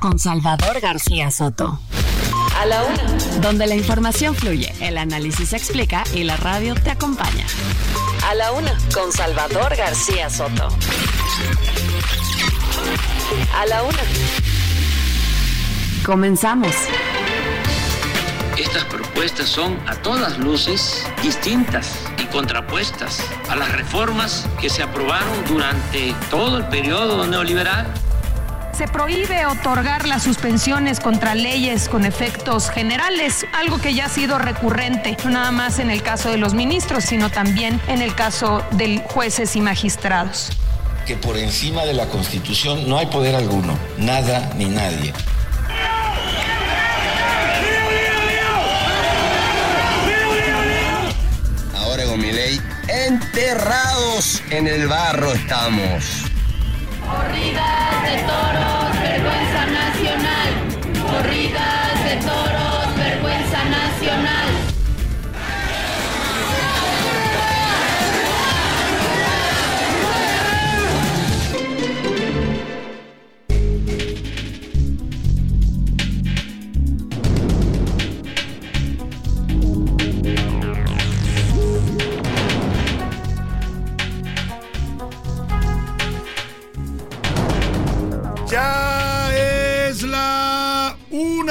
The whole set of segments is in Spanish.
con Salvador García Soto. A la Una. Donde la información fluye, el análisis se explica y la radio te acompaña. A la Una con Salvador García Soto. A la Una. Comenzamos. Estas propuestas son a todas luces distintas y contrapuestas a las reformas que se aprobaron durante todo el periodo neoliberal se prohíbe otorgar las suspensiones contra leyes con efectos generales, algo que ya ha sido recurrente, no nada más en el caso de los ministros, sino también en el caso de jueces y magistrados. Que por encima de la Constitución no hay poder alguno, nada ni nadie. Ahora con mi ley, enterrados en el barro estamos. Corridas de toros, vergüenza nacional. Corridas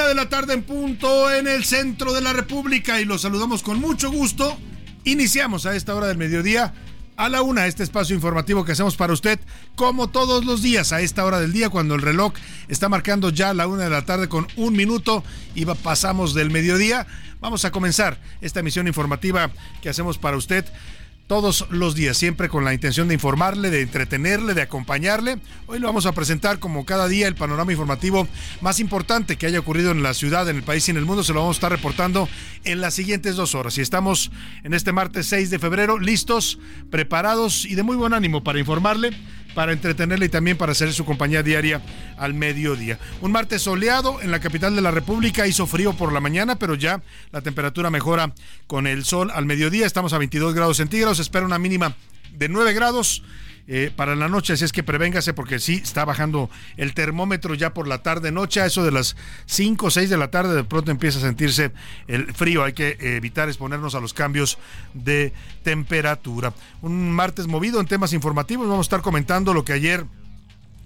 de la tarde en punto en el centro de la República y los saludamos con mucho gusto. Iniciamos a esta hora del mediodía a la una este espacio informativo que hacemos para usted como todos los días a esta hora del día cuando el reloj está marcando ya la una de la tarde con un minuto y pasamos del mediodía. Vamos a comenzar esta emisión informativa que hacemos para usted todos los días, siempre con la intención de informarle, de entretenerle, de acompañarle. Hoy lo vamos a presentar como cada día el panorama informativo más importante que haya ocurrido en la ciudad, en el país y en el mundo. Se lo vamos a estar reportando en las siguientes dos horas. Y estamos en este martes 6 de febrero listos, preparados y de muy buen ánimo para informarle para entretenerle y también para hacer su compañía diaria al mediodía. Un martes soleado en la capital de la República, hizo frío por la mañana, pero ya la temperatura mejora con el sol al mediodía. Estamos a 22 grados centígrados, espera una mínima de 9 grados. Eh, para la noche, así es que prevéngase porque sí está bajando el termómetro ya por la tarde noche, a eso de las 5 o 6 de la tarde de pronto empieza a sentirse el frío, hay que evitar exponernos a los cambios de temperatura. Un martes movido en temas informativos, vamos a estar comentando lo que ayer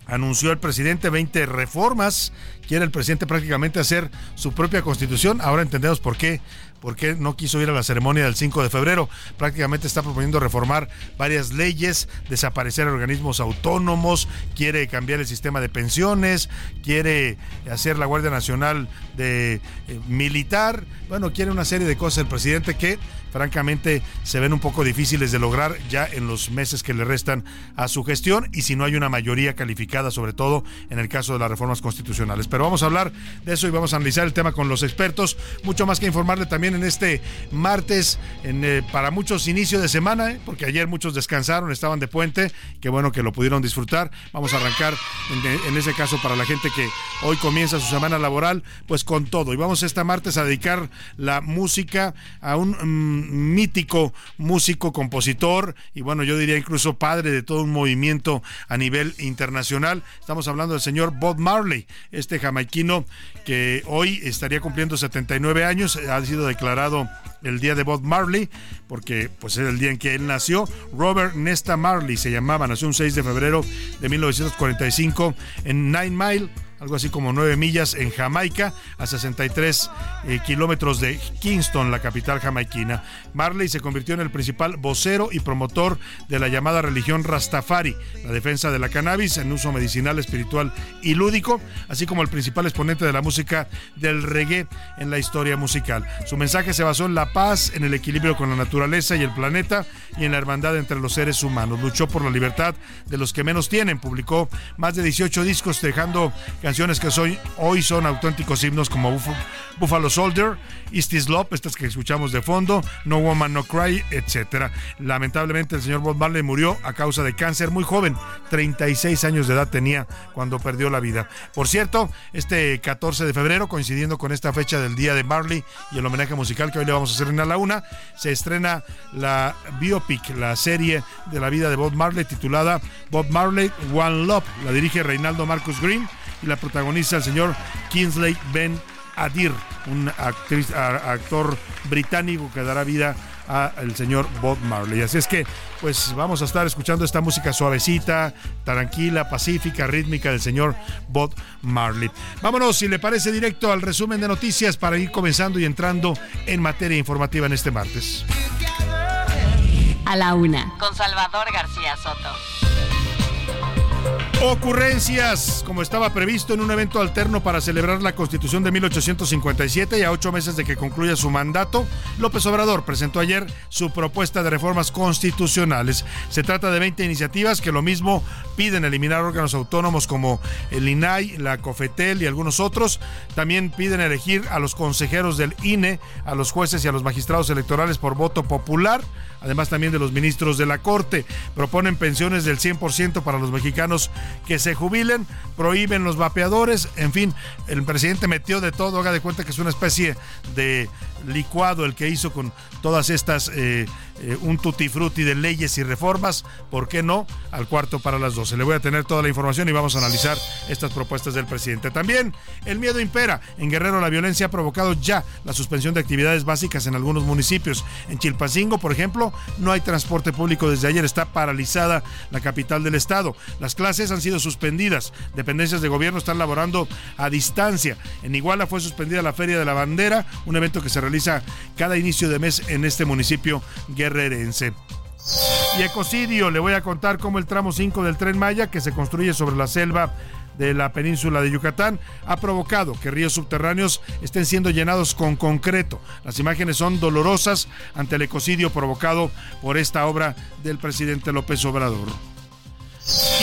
anunció el presidente 20 reformas, quiere el presidente prácticamente hacer su propia constitución, ahora entendemos por qué por qué no quiso ir a la ceremonia del 5 de febrero. Prácticamente está proponiendo reformar varias leyes, desaparecer organismos autónomos, quiere cambiar el sistema de pensiones, quiere hacer la Guardia Nacional de eh, militar. Bueno, quiere una serie de cosas el presidente que francamente se ven un poco difíciles de lograr ya en los meses que le restan a su gestión y si no hay una mayoría calificada, sobre todo en el caso de las reformas constitucionales. Pero vamos a hablar de eso y vamos a analizar el tema con los expertos. Mucho más que informarle también en este martes, en, eh, para muchos inicio de semana, eh, porque ayer muchos descansaron, estaban de puente, qué bueno que lo pudieron disfrutar. Vamos a arrancar en, en ese caso para la gente que hoy comienza su semana laboral, pues con todo. Y vamos este martes a dedicar la música a un mítico músico, compositor y bueno, yo diría incluso padre de todo un movimiento a nivel internacional. Estamos hablando del señor Bob Marley, este jamaiquino que hoy estaría cumpliendo 79 años, ha sido declarado el día de Bob Marley, porque pues es el día en que él nació. Robert Nesta Marley se llamaba, nació un 6 de febrero de 1945 en Nine Mile algo así como 9 millas en Jamaica, a 63 eh, kilómetros de Kingston, la capital jamaiquina. Marley se convirtió en el principal vocero y promotor de la llamada religión Rastafari, la defensa de la cannabis en uso medicinal, espiritual y lúdico, así como el principal exponente de la música del reggae en la historia musical. Su mensaje se basó en la paz, en el equilibrio con la naturaleza y el planeta y en la hermandad entre los seres humanos. Luchó por la libertad de los que menos tienen, publicó más de 18 discos dejando canciones que hoy son auténticos himnos como Buffalo Soldier, East Love, estas que escuchamos de fondo, No Woman No Cry, etc. Lamentablemente el señor Bob Marley murió a causa de cáncer muy joven, 36 años de edad tenía cuando perdió la vida. Por cierto, este 14 de febrero, coincidiendo con esta fecha del Día de Marley y el homenaje musical que hoy le vamos a hacer en la una, se estrena la biopic, la serie de la vida de Bob Marley titulada Bob Marley One Love. La dirige Reinaldo Marcus Green y la protagoniza el señor Kingsley Ben Adir, un actor británico que dará vida al señor Bob Marley. Así es que, pues vamos a estar escuchando esta música suavecita, tranquila, pacífica, rítmica del señor Bob Marley. Vámonos, si le parece, directo al resumen de noticias para ir comenzando y entrando en materia informativa en este martes. A la una, con Salvador García Soto. Ocurrencias, como estaba previsto en un evento alterno para celebrar la Constitución de 1857 y a ocho meses de que concluya su mandato, López Obrador presentó ayer su propuesta de reformas constitucionales. Se trata de 20 iniciativas que lo mismo piden eliminar órganos autónomos como el INAI, la COFETEL y algunos otros. También piden elegir a los consejeros del INE, a los jueces y a los magistrados electorales por voto popular además también de los ministros de la Corte. Proponen pensiones del 100% para los mexicanos que se jubilen, prohíben los vapeadores, en fin, el presidente metió de todo, haga de cuenta que es una especie de licuado el que hizo con todas estas, eh, eh, un tutti frutti de leyes y reformas, ¿por qué no? Al cuarto para las 12. Le voy a tener toda la información y vamos a analizar estas propuestas del presidente. También el miedo impera. En Guerrero la violencia ha provocado ya la suspensión de actividades básicas en algunos municipios. En Chilpancingo, por ejemplo, no hay transporte público desde ayer, está paralizada la capital del estado. Las clases han sido suspendidas, dependencias de gobierno están laborando a distancia. En Iguala fue suspendida la Feria de la Bandera, un evento que se realiza cada inicio de mes en este municipio guerrerense. Y ecocidio, le voy a contar cómo el tramo 5 del tren Maya, que se construye sobre la selva de la península de Yucatán ha provocado que ríos subterráneos estén siendo llenados con concreto. Las imágenes son dolorosas ante el ecocidio provocado por esta obra del presidente López Obrador.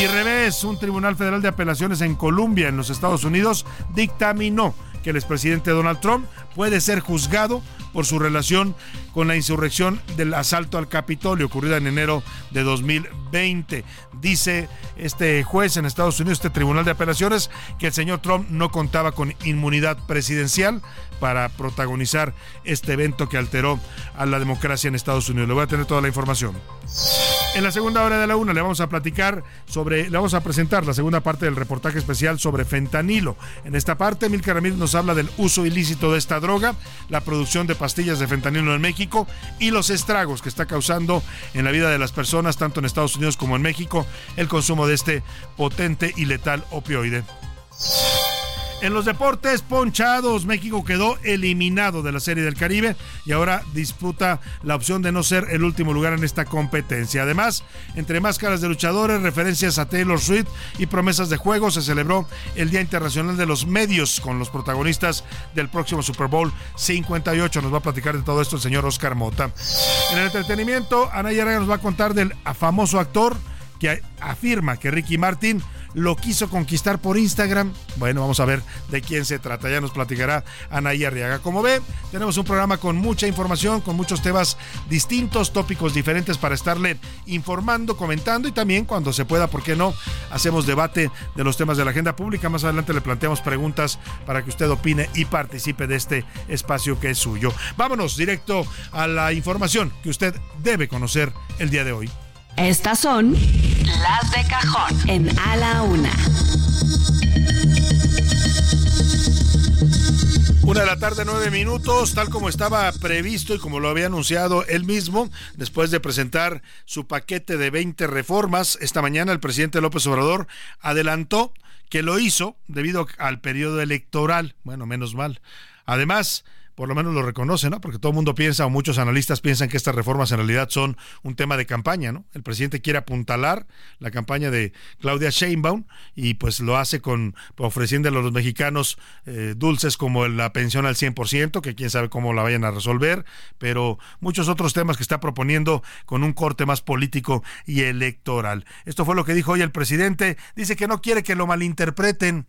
Y revés, un tribunal federal de apelaciones en Columbia, en los Estados Unidos, dictaminó que el expresidente Donald Trump puede ser juzgado por su relación con la insurrección del asalto al Capitolio ocurrida en enero de 2020. Dice este juez en Estados Unidos, este tribunal de apelaciones, que el señor Trump no contaba con inmunidad presidencial para protagonizar este evento que alteró a la democracia en Estados Unidos. Le voy a tener toda la información. En la segunda hora de la una le vamos a platicar sobre, le vamos a presentar la segunda parte del reportaje especial sobre fentanilo. En esta parte, Milka Ramírez nos habla del uso ilícito de esta droga, la producción de pastillas de fentanilo en México y los estragos que está causando en la vida de las personas, tanto en Estados Unidos como en México, el consumo de este potente y letal opioide. En los deportes ponchados, México quedó eliminado de la Serie del Caribe y ahora disputa la opción de no ser el último lugar en esta competencia. Además, entre máscaras de luchadores, referencias a Taylor Swift y promesas de juego, se celebró el Día Internacional de los Medios con los protagonistas del próximo Super Bowl 58. Nos va a platicar de todo esto el señor Oscar Mota. En el entretenimiento, Anaya nos va a contar del famoso actor que afirma que Ricky Martin lo quiso conquistar por Instagram. Bueno, vamos a ver de quién se trata. Ya nos platicará Anaí Arriaga. Como ve, tenemos un programa con mucha información, con muchos temas distintos, tópicos diferentes para estarle informando, comentando y también cuando se pueda, ¿por qué no? Hacemos debate de los temas de la agenda pública. Más adelante le planteamos preguntas para que usted opine y participe de este espacio que es suyo. Vámonos directo a la información que usted debe conocer el día de hoy. Estas son las de cajón en A la Una. Una de la tarde, nueve minutos, tal como estaba previsto y como lo había anunciado él mismo, después de presentar su paquete de 20 reformas, esta mañana el presidente López Obrador adelantó que lo hizo debido al periodo electoral. Bueno, menos mal. Además, por lo menos lo reconoce, ¿no? Porque todo el mundo piensa, o muchos analistas piensan que estas reformas en realidad son un tema de campaña, ¿no? El presidente quiere apuntalar la campaña de Claudia Sheinbaum y pues lo hace con ofreciéndole a los mexicanos eh, dulces como la pensión al 100%, que quién sabe cómo la vayan a resolver, pero muchos otros temas que está proponiendo con un corte más político y electoral. Esto fue lo que dijo hoy el presidente, dice que no quiere que lo malinterpreten.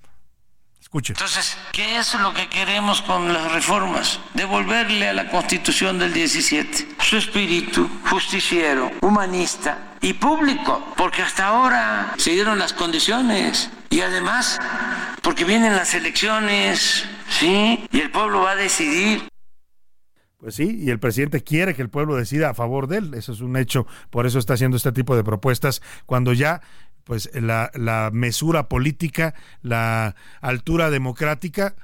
Entonces, ¿qué es lo que queremos con las reformas? Devolverle a la Constitución del 17 su espíritu justiciero, humanista y público, porque hasta ahora se dieron las condiciones y además porque vienen las elecciones, ¿sí? Y el pueblo va a decidir. Pues sí, y el presidente quiere que el pueblo decida a favor de él, eso es un hecho, por eso está haciendo este tipo de propuestas, cuando ya pues la, la mesura política, la altura democrática,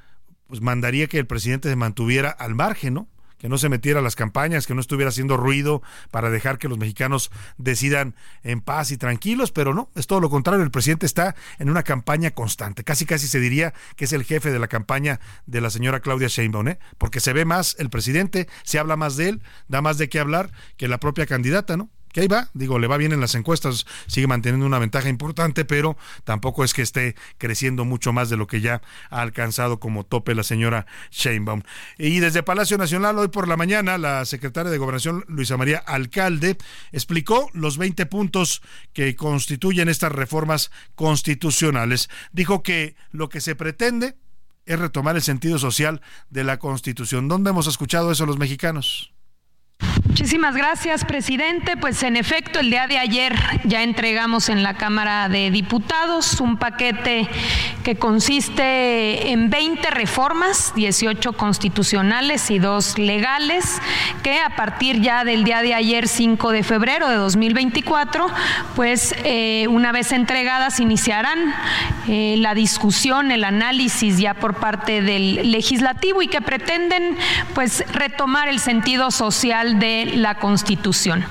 pues mandaría que el presidente se mantuviera al margen, ¿no? que no se metiera a las campañas, que no estuviera haciendo ruido para dejar que los mexicanos decidan en paz y tranquilos, pero no, es todo lo contrario, el presidente está en una campaña constante, casi casi se diría que es el jefe de la campaña de la señora Claudia Sheinbaum, ¿eh? porque se ve más el presidente, se habla más de él, da más de qué hablar que la propia candidata, ¿no? Que ahí va, digo, le va bien en las encuestas, sigue manteniendo una ventaja importante, pero tampoco es que esté creciendo mucho más de lo que ya ha alcanzado como tope la señora Sheinbaum. Y desde Palacio Nacional, hoy por la mañana, la secretaria de Gobernación, Luisa María Alcalde, explicó los 20 puntos que constituyen estas reformas constitucionales. Dijo que lo que se pretende es retomar el sentido social de la Constitución. ¿Dónde hemos escuchado eso los mexicanos? Muchísimas gracias, presidente. Pues en efecto, el día de ayer ya entregamos en la Cámara de Diputados un paquete que consiste en 20 reformas, 18 constitucionales y dos legales, que a partir ya del día de ayer, 5 de febrero de 2024, pues eh, una vez entregadas iniciarán eh, la discusión, el análisis ya por parte del legislativo y que pretenden pues retomar el sentido social de la Constitución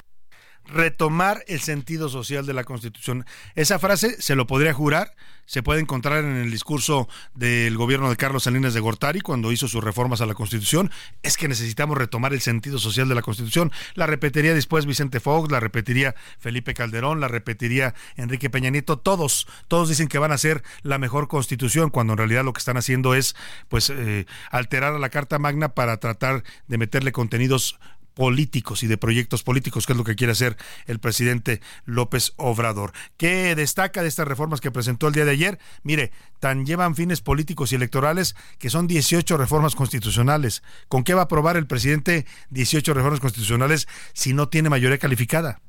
retomar el sentido social de la Constitución. Esa frase se lo podría jurar, se puede encontrar en el discurso del gobierno de Carlos Salinas de Gortari cuando hizo sus reformas a la Constitución, es que necesitamos retomar el sentido social de la Constitución. La repetiría después Vicente Fox, la repetiría Felipe Calderón, la repetiría Enrique Peña Nieto, todos, todos dicen que van a ser la mejor Constitución cuando en realidad lo que están haciendo es pues eh, alterar a la Carta Magna para tratar de meterle contenidos políticos y de proyectos políticos, que es lo que quiere hacer el presidente López Obrador. ¿Qué destaca de estas reformas que presentó el día de ayer? Mire, tan llevan fines políticos y electorales que son 18 reformas constitucionales. ¿Con qué va a aprobar el presidente 18 reformas constitucionales si no tiene mayoría calificada?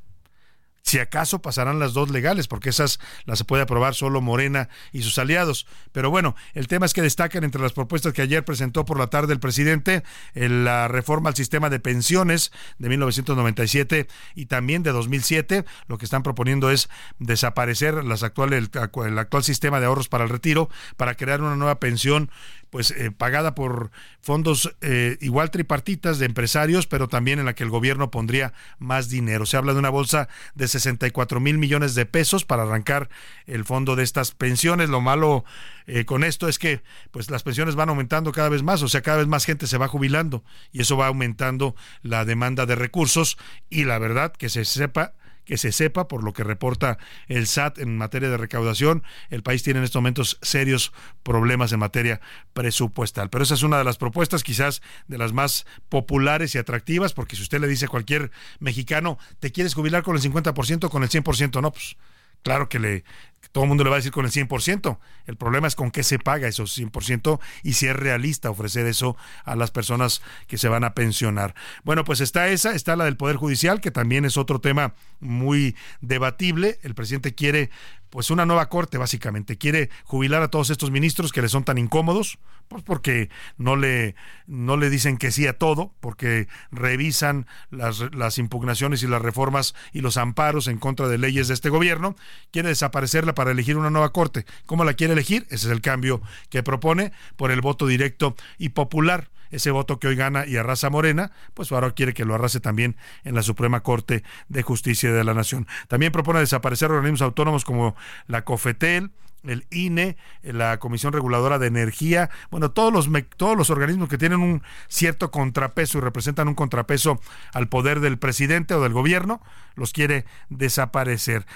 Si acaso pasarán las dos legales, porque esas las puede aprobar solo Morena y sus aliados. Pero bueno, el tema es que destacan entre las propuestas que ayer presentó por la tarde el presidente la reforma al sistema de pensiones de 1997 y también de 2007. Lo que están proponiendo es desaparecer las actuales, el actual sistema de ahorros para el retiro para crear una nueva pensión pues eh, pagada por fondos eh, igual tripartitas de empresarios, pero también en la que el gobierno pondría más dinero. Se habla de una bolsa de 64 mil millones de pesos para arrancar el fondo de estas pensiones. Lo malo eh, con esto es que pues las pensiones van aumentando cada vez más, o sea, cada vez más gente se va jubilando y eso va aumentando la demanda de recursos y la verdad que se sepa que se sepa, por lo que reporta el SAT en materia de recaudación, el país tiene en estos momentos serios problemas en materia presupuestal. Pero esa es una de las propuestas quizás de las más populares y atractivas, porque si usted le dice a cualquier mexicano, ¿te quieres jubilar con el 50% o con el 100%? No, pues claro que le todo el mundo le va a decir con el 100%. El problema es con qué se paga esos 100% y si es realista ofrecer eso a las personas que se van a pensionar. Bueno, pues está esa, está la del Poder Judicial, que también es otro tema muy debatible. El presidente quiere pues una nueva corte básicamente. Quiere jubilar a todos estos ministros que le son tan incómodos, pues porque no le, no le dicen que sí a todo, porque revisan las, las impugnaciones y las reformas y los amparos en contra de leyes de este gobierno. Quiere desaparecerla para elegir una nueva corte. ¿Cómo la quiere elegir? Ese es el cambio que propone por el voto directo y popular ese voto que hoy gana y arrasa Morena, pues ahora quiere que lo arrase también en la Suprema Corte de Justicia de la Nación. También propone desaparecer organismos autónomos como la COFETEL, el INE, la Comisión Reguladora de Energía, bueno, todos los, todos los organismos que tienen un cierto contrapeso y representan un contrapeso al poder del presidente o del gobierno, los quiere desaparecer.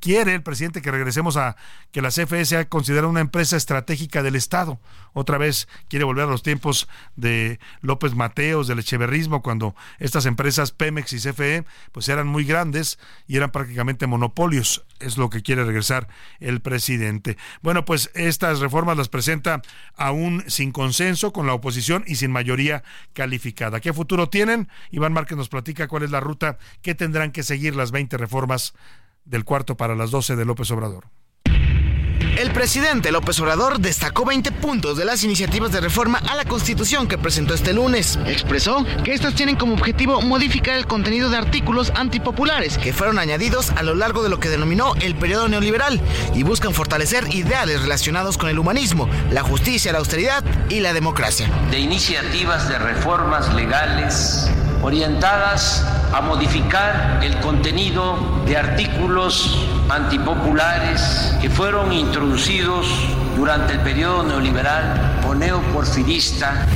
Quiere el presidente que regresemos a que la CFE sea considerada una empresa estratégica del Estado. Otra vez quiere volver a los tiempos de López Mateos, del echeverrismo, cuando estas empresas Pemex y CFE pues eran muy grandes y eran prácticamente monopolios. Es lo que quiere regresar el presidente. Bueno, pues estas reformas las presenta aún sin consenso con la oposición y sin mayoría calificada. ¿Qué futuro tienen? Iván Márquez nos platica cuál es la ruta que tendrá tendrán que seguir las 20 reformas del cuarto para las 12 de López Obrador. El presidente López Obrador destacó 20 puntos de las iniciativas de reforma a la Constitución que presentó este lunes. Expresó que estas tienen como objetivo modificar el contenido de artículos antipopulares que fueron añadidos a lo largo de lo que denominó el periodo neoliberal y buscan fortalecer ideales relacionados con el humanismo, la justicia, la austeridad y la democracia. De iniciativas de reformas legales orientadas a modificar el contenido de artículos antipopulares que fueron introducidos durante el periodo neoliberal o neoporfirista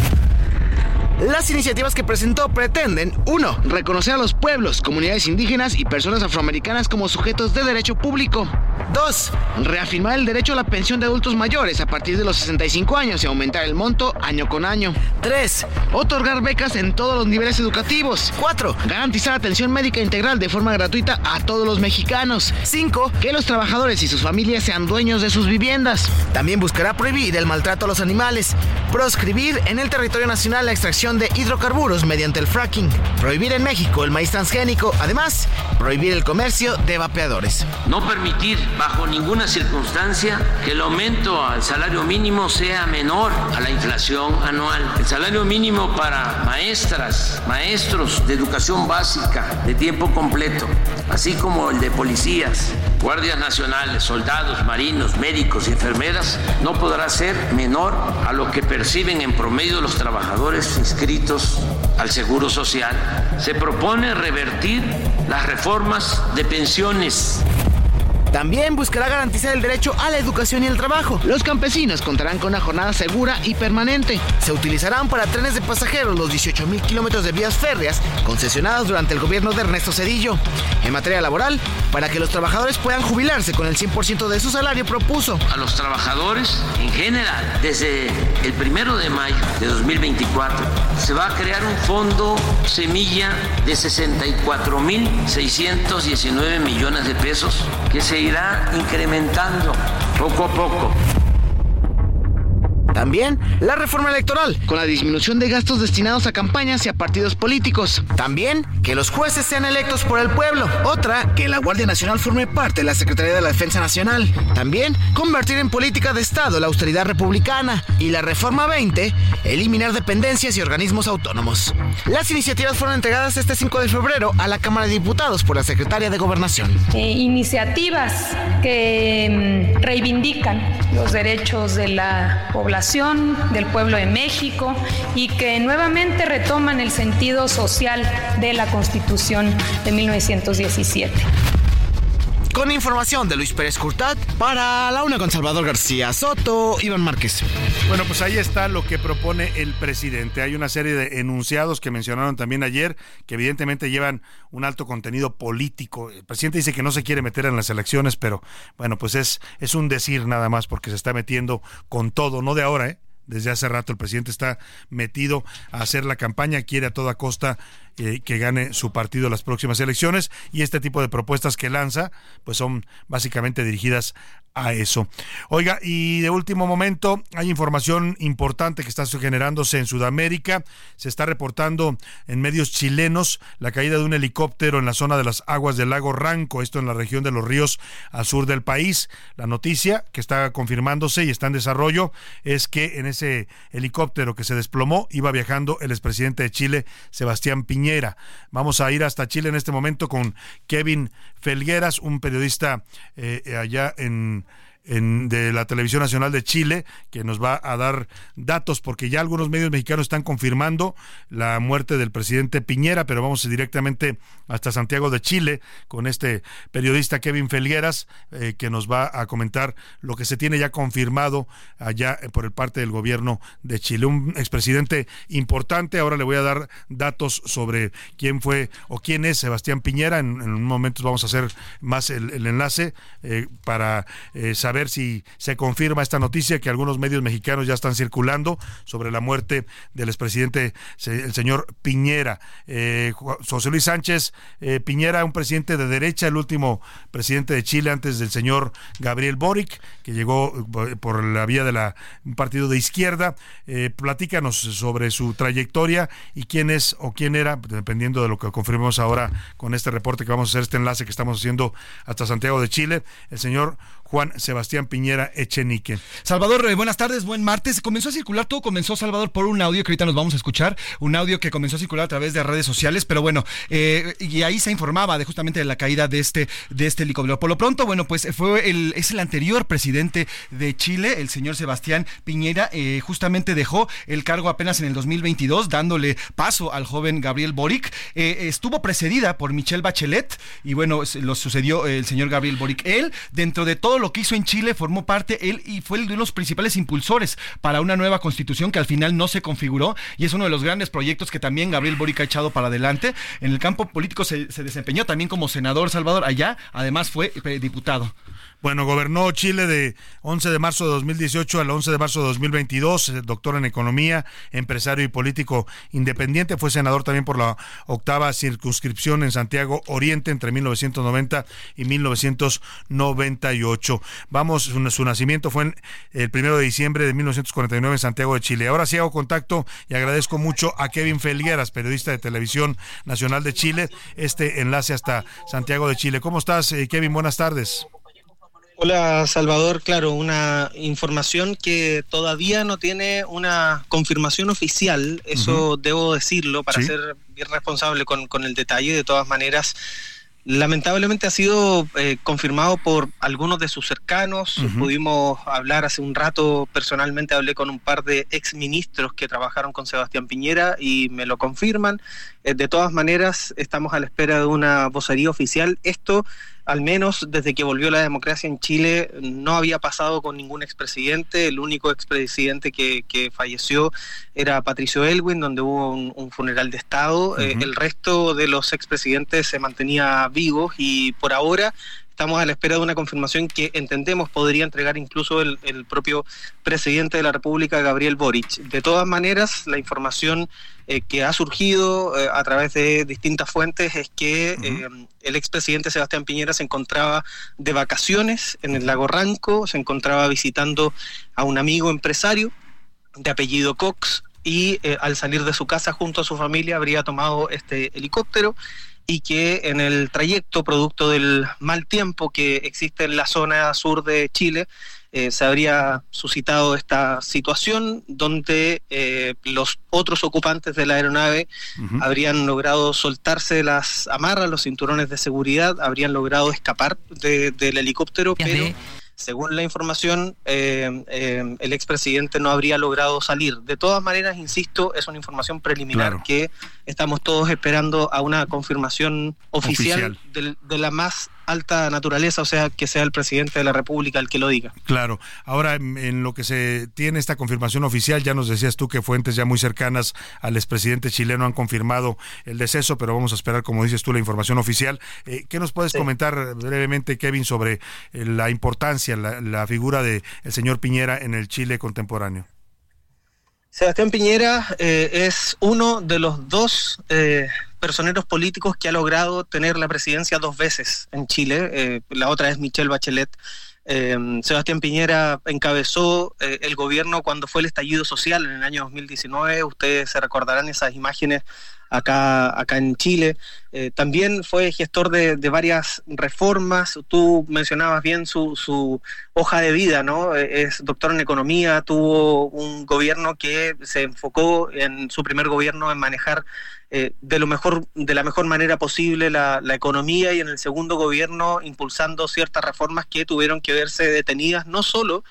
las iniciativas que presentó pretenden 1. Reconocer a los pueblos, comunidades indígenas y personas afroamericanas como sujetos de derecho público. 2. Reafirmar el derecho a la pensión de adultos mayores a partir de los 65 años y aumentar el monto año con año. 3. Otorgar becas en todos los niveles educativos. 4. Garantizar atención médica integral de forma gratuita a todos los mexicanos. 5. Que los trabajadores y sus familias sean dueños de sus viviendas. También buscará prohibir el maltrato a los animales. Proscribir en el territorio nacional la extracción de hidrocarburos mediante el fracking, prohibir en México el maíz transgénico, además, prohibir el comercio de vapeadores. No permitir bajo ninguna circunstancia que el aumento al salario mínimo sea menor a la inflación anual. El salario mínimo para maestras, maestros de educación básica de tiempo completo, así como el de policías, guardias nacionales, soldados, marinos, médicos y enfermeras, no podrá ser menor a lo que perciben en promedio los trabajadores al Seguro Social. Se propone revertir las reformas de pensiones también buscará garantizar el derecho a la educación y el trabajo. Los campesinos contarán con una jornada segura y permanente. Se utilizarán para trenes de pasajeros los 18 mil kilómetros de vías férreas concesionados durante el gobierno de Ernesto Cedillo. En materia laboral, para que los trabajadores puedan jubilarse con el 100% de su salario, propuso. A los trabajadores en general, desde el primero de mayo de 2024, se va a crear un fondo semilla de 64 mil 619 millones de pesos que se irá incrementando poco a poco. También la reforma electoral, con la disminución de gastos destinados a campañas y a partidos políticos. También que los jueces sean electos por el pueblo. Otra, que la Guardia Nacional forme parte de la Secretaría de la Defensa Nacional. También convertir en política de Estado la austeridad republicana. Y la reforma 20, eliminar dependencias y organismos autónomos. Las iniciativas fueron entregadas este 5 de febrero a la Cámara de Diputados por la Secretaria de Gobernación. Eh, iniciativas que mm, reivindican los derechos de la población del pueblo de México y que nuevamente retoman el sentido social de la Constitución de 1917. Con información de Luis Pérez Curtat, para la una con Salvador García Soto, Iván Márquez. Bueno, pues ahí está lo que propone el presidente. Hay una serie de enunciados que mencionaron también ayer, que evidentemente llevan un alto contenido político. El presidente dice que no se quiere meter en las elecciones, pero bueno, pues es, es un decir nada más porque se está metiendo con todo, no de ahora, ¿eh? desde hace rato. El presidente está metido a hacer la campaña, quiere a toda costa eh, que gane su partido las próximas elecciones y este tipo de propuestas que lanza pues son básicamente dirigidas a eso. Oiga, y de último momento hay información importante que está generándose en Sudamérica. Se está reportando en medios chilenos la caída de un helicóptero en la zona de las aguas del lago Ranco, esto en la región de los ríos al sur del país. La noticia que está confirmándose y está en desarrollo es que en ese helicóptero que se desplomó iba viajando el expresidente de Chile, Sebastián Piñera. Vamos a ir hasta Chile en este momento con Kevin Felgueras, un periodista eh, allá en de la Televisión Nacional de Chile, que nos va a dar datos, porque ya algunos medios mexicanos están confirmando la muerte del presidente Piñera, pero vamos directamente hasta Santiago de Chile con este periodista Kevin Felgueras, eh, que nos va a comentar lo que se tiene ya confirmado allá por el parte del gobierno de Chile. Un expresidente importante, ahora le voy a dar datos sobre quién fue o quién es Sebastián Piñera, en, un momento vamos a hacer más el, enlace eh, para eh, saber ver si se confirma esta noticia que algunos medios mexicanos ya están circulando sobre la muerte del expresidente, el señor Piñera. Eh, José Luis Sánchez eh, Piñera, un presidente de derecha, el último presidente de Chile antes del señor Gabriel Boric, que llegó eh, por la vía de la, un partido de izquierda. Eh, platícanos sobre su trayectoria y quién es o quién era, dependiendo de lo que confirmemos ahora con este reporte que vamos a hacer, este enlace que estamos haciendo hasta Santiago de Chile, el señor Juan Sebastián Piñera Echenique. Salvador, eh, buenas tardes, buen martes. Comenzó a circular, todo comenzó, Salvador, por un audio que ahorita nos vamos a escuchar, un audio que comenzó a circular a través de redes sociales, pero bueno, eh, y ahí se informaba de justamente de la caída de este, de este helicóptero. Por lo pronto, bueno, pues fue el, es el anterior presidente de Chile, el señor Sebastián Piñera, eh, justamente dejó el cargo apenas en el 2022, dándole paso al joven Gabriel Boric. estuvo precedida por Michelle Bachelet, y bueno, lo sucedió el señor Gabriel Boric. Él, dentro de todo lo que hizo en Chile, formó parte él y fue uno de los principales impulsores para una nueva constitución que al final no se configuró y es uno de los grandes proyectos que también Gabriel Boric ha echado para adelante. En el campo político se, se desempeñó también como senador Salvador allá, además fue eh, diputado. Bueno, gobernó Chile de 11 de marzo de 2018 al 11 de marzo de 2022, eh, doctor en economía, empresario y político independiente, fue senador también por la octava circunscripción en Santiago Oriente entre 1990 y 1998. Vamos, su, nacimiento fue el primero de diciembre de 1949 en Santiago de Chile. Ahora sí hago contacto y agradezco mucho a Kevin Felgueras, periodista de Televisión Nacional de Chile, este enlace hasta Santiago de Chile. ¿Cómo estás, eh, Kevin? Buenas tardes. Hola Salvador, claro, una información que todavía no tiene una confirmación oficial, eso debo decirlo para ser bien responsable con, con el detalle, de todas maneras Lamentablemente ha sido eh, confirmado por algunos de sus cercanos. Pudimos hablar hace un rato, personalmente hablé con un par de exministros que trabajaron con Sebastián Piñera y me lo confirman. Eh, de todas maneras, estamos a la espera de una vocería oficial. Esto al menos desde que volvió la democracia en Chile, no había pasado con ningún expresidente. El único expresidente que, que falleció era Patricio Elwin, donde hubo un, funeral de Estado. Eh, el resto de los expresidentes se mantenía vivos y por ahora estamos a la espera de una confirmación que entendemos podría entregar incluso el, propio presidente de la República, Gabriel Boric. De todas maneras, la información eh, que ha surgido eh, a través de distintas fuentes es que eh, el expresidente Sebastián Piñera se encontraba de vacaciones en el lago Ranco, se encontraba visitando a un amigo empresario de apellido Cox y al salir de su casa junto a su familia habría tomado este helicóptero y que en el trayecto, producto del mal tiempo que existe en la zona sur de Chile, eh, se habría suscitado esta situación donde eh, los otros ocupantes de la aeronave habrían logrado soltarse las amarras, los cinturones de seguridad, habrían logrado escapar del helicóptero, pero según la información, eh, eh, el expresidente no habría logrado salir. De todas maneras, insisto, es una información preliminar que estamos todos esperando a una confirmación oficial, de la más alta naturaleza, o sea, que sea el presidente de la República el que lo diga. Claro. Ahora, en lo que se tiene esta confirmación oficial, ya nos decías tú que fuentes ya muy cercanas al expresidente chileno han confirmado el deceso, pero vamos a esperar, como dices tú, la información oficial. Eh, ¿Qué nos puedes comentar brevemente, Kevin, sobre eh, la importancia, la, figura del el señor Piñera en el Chile contemporáneo? Sebastián Piñera eh, es uno de los dos eh, personeros políticos que ha logrado tener la presidencia dos veces en Chile. Eh, la otra es Michelle Bachelet. Sebastián Piñera encabezó el gobierno cuando fue el estallido social en el año 2019. Ustedes se recordarán esas imágenes acá, acá en Chile. Eh, también fue gestor de, varias reformas. Tú mencionabas bien su, su, hoja de vida, ¿no? Eh, es doctor en economía, tuvo un gobierno que se enfocó en su primer gobierno en manejar eh, de lo mejor, de la mejor manera posible la, la, economía y en el segundo gobierno impulsando ciertas reformas que tuvieron que verse detenidas no solo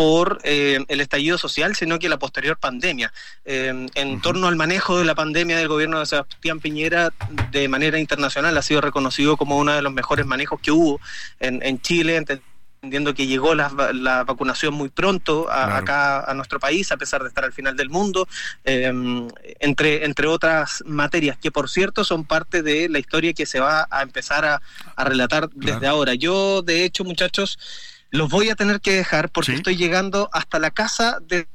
por eh, el estallido social, sino que la posterior pandemia. Eh, en torno al manejo de la pandemia del gobierno de Sebastián Piñera, de manera internacional, ha sido reconocido como uno de los mejores manejos que hubo en, Chile, entendiendo que llegó la, vacunación muy pronto acá a nuestro país, a pesar de estar al final del mundo, eh, entre, entre otras materias, que por cierto son parte de la historia que se va a empezar a, relatar desde ahora. Yo, de hecho, muchachos, los voy a tener que dejar porque estoy llegando hasta la casa de...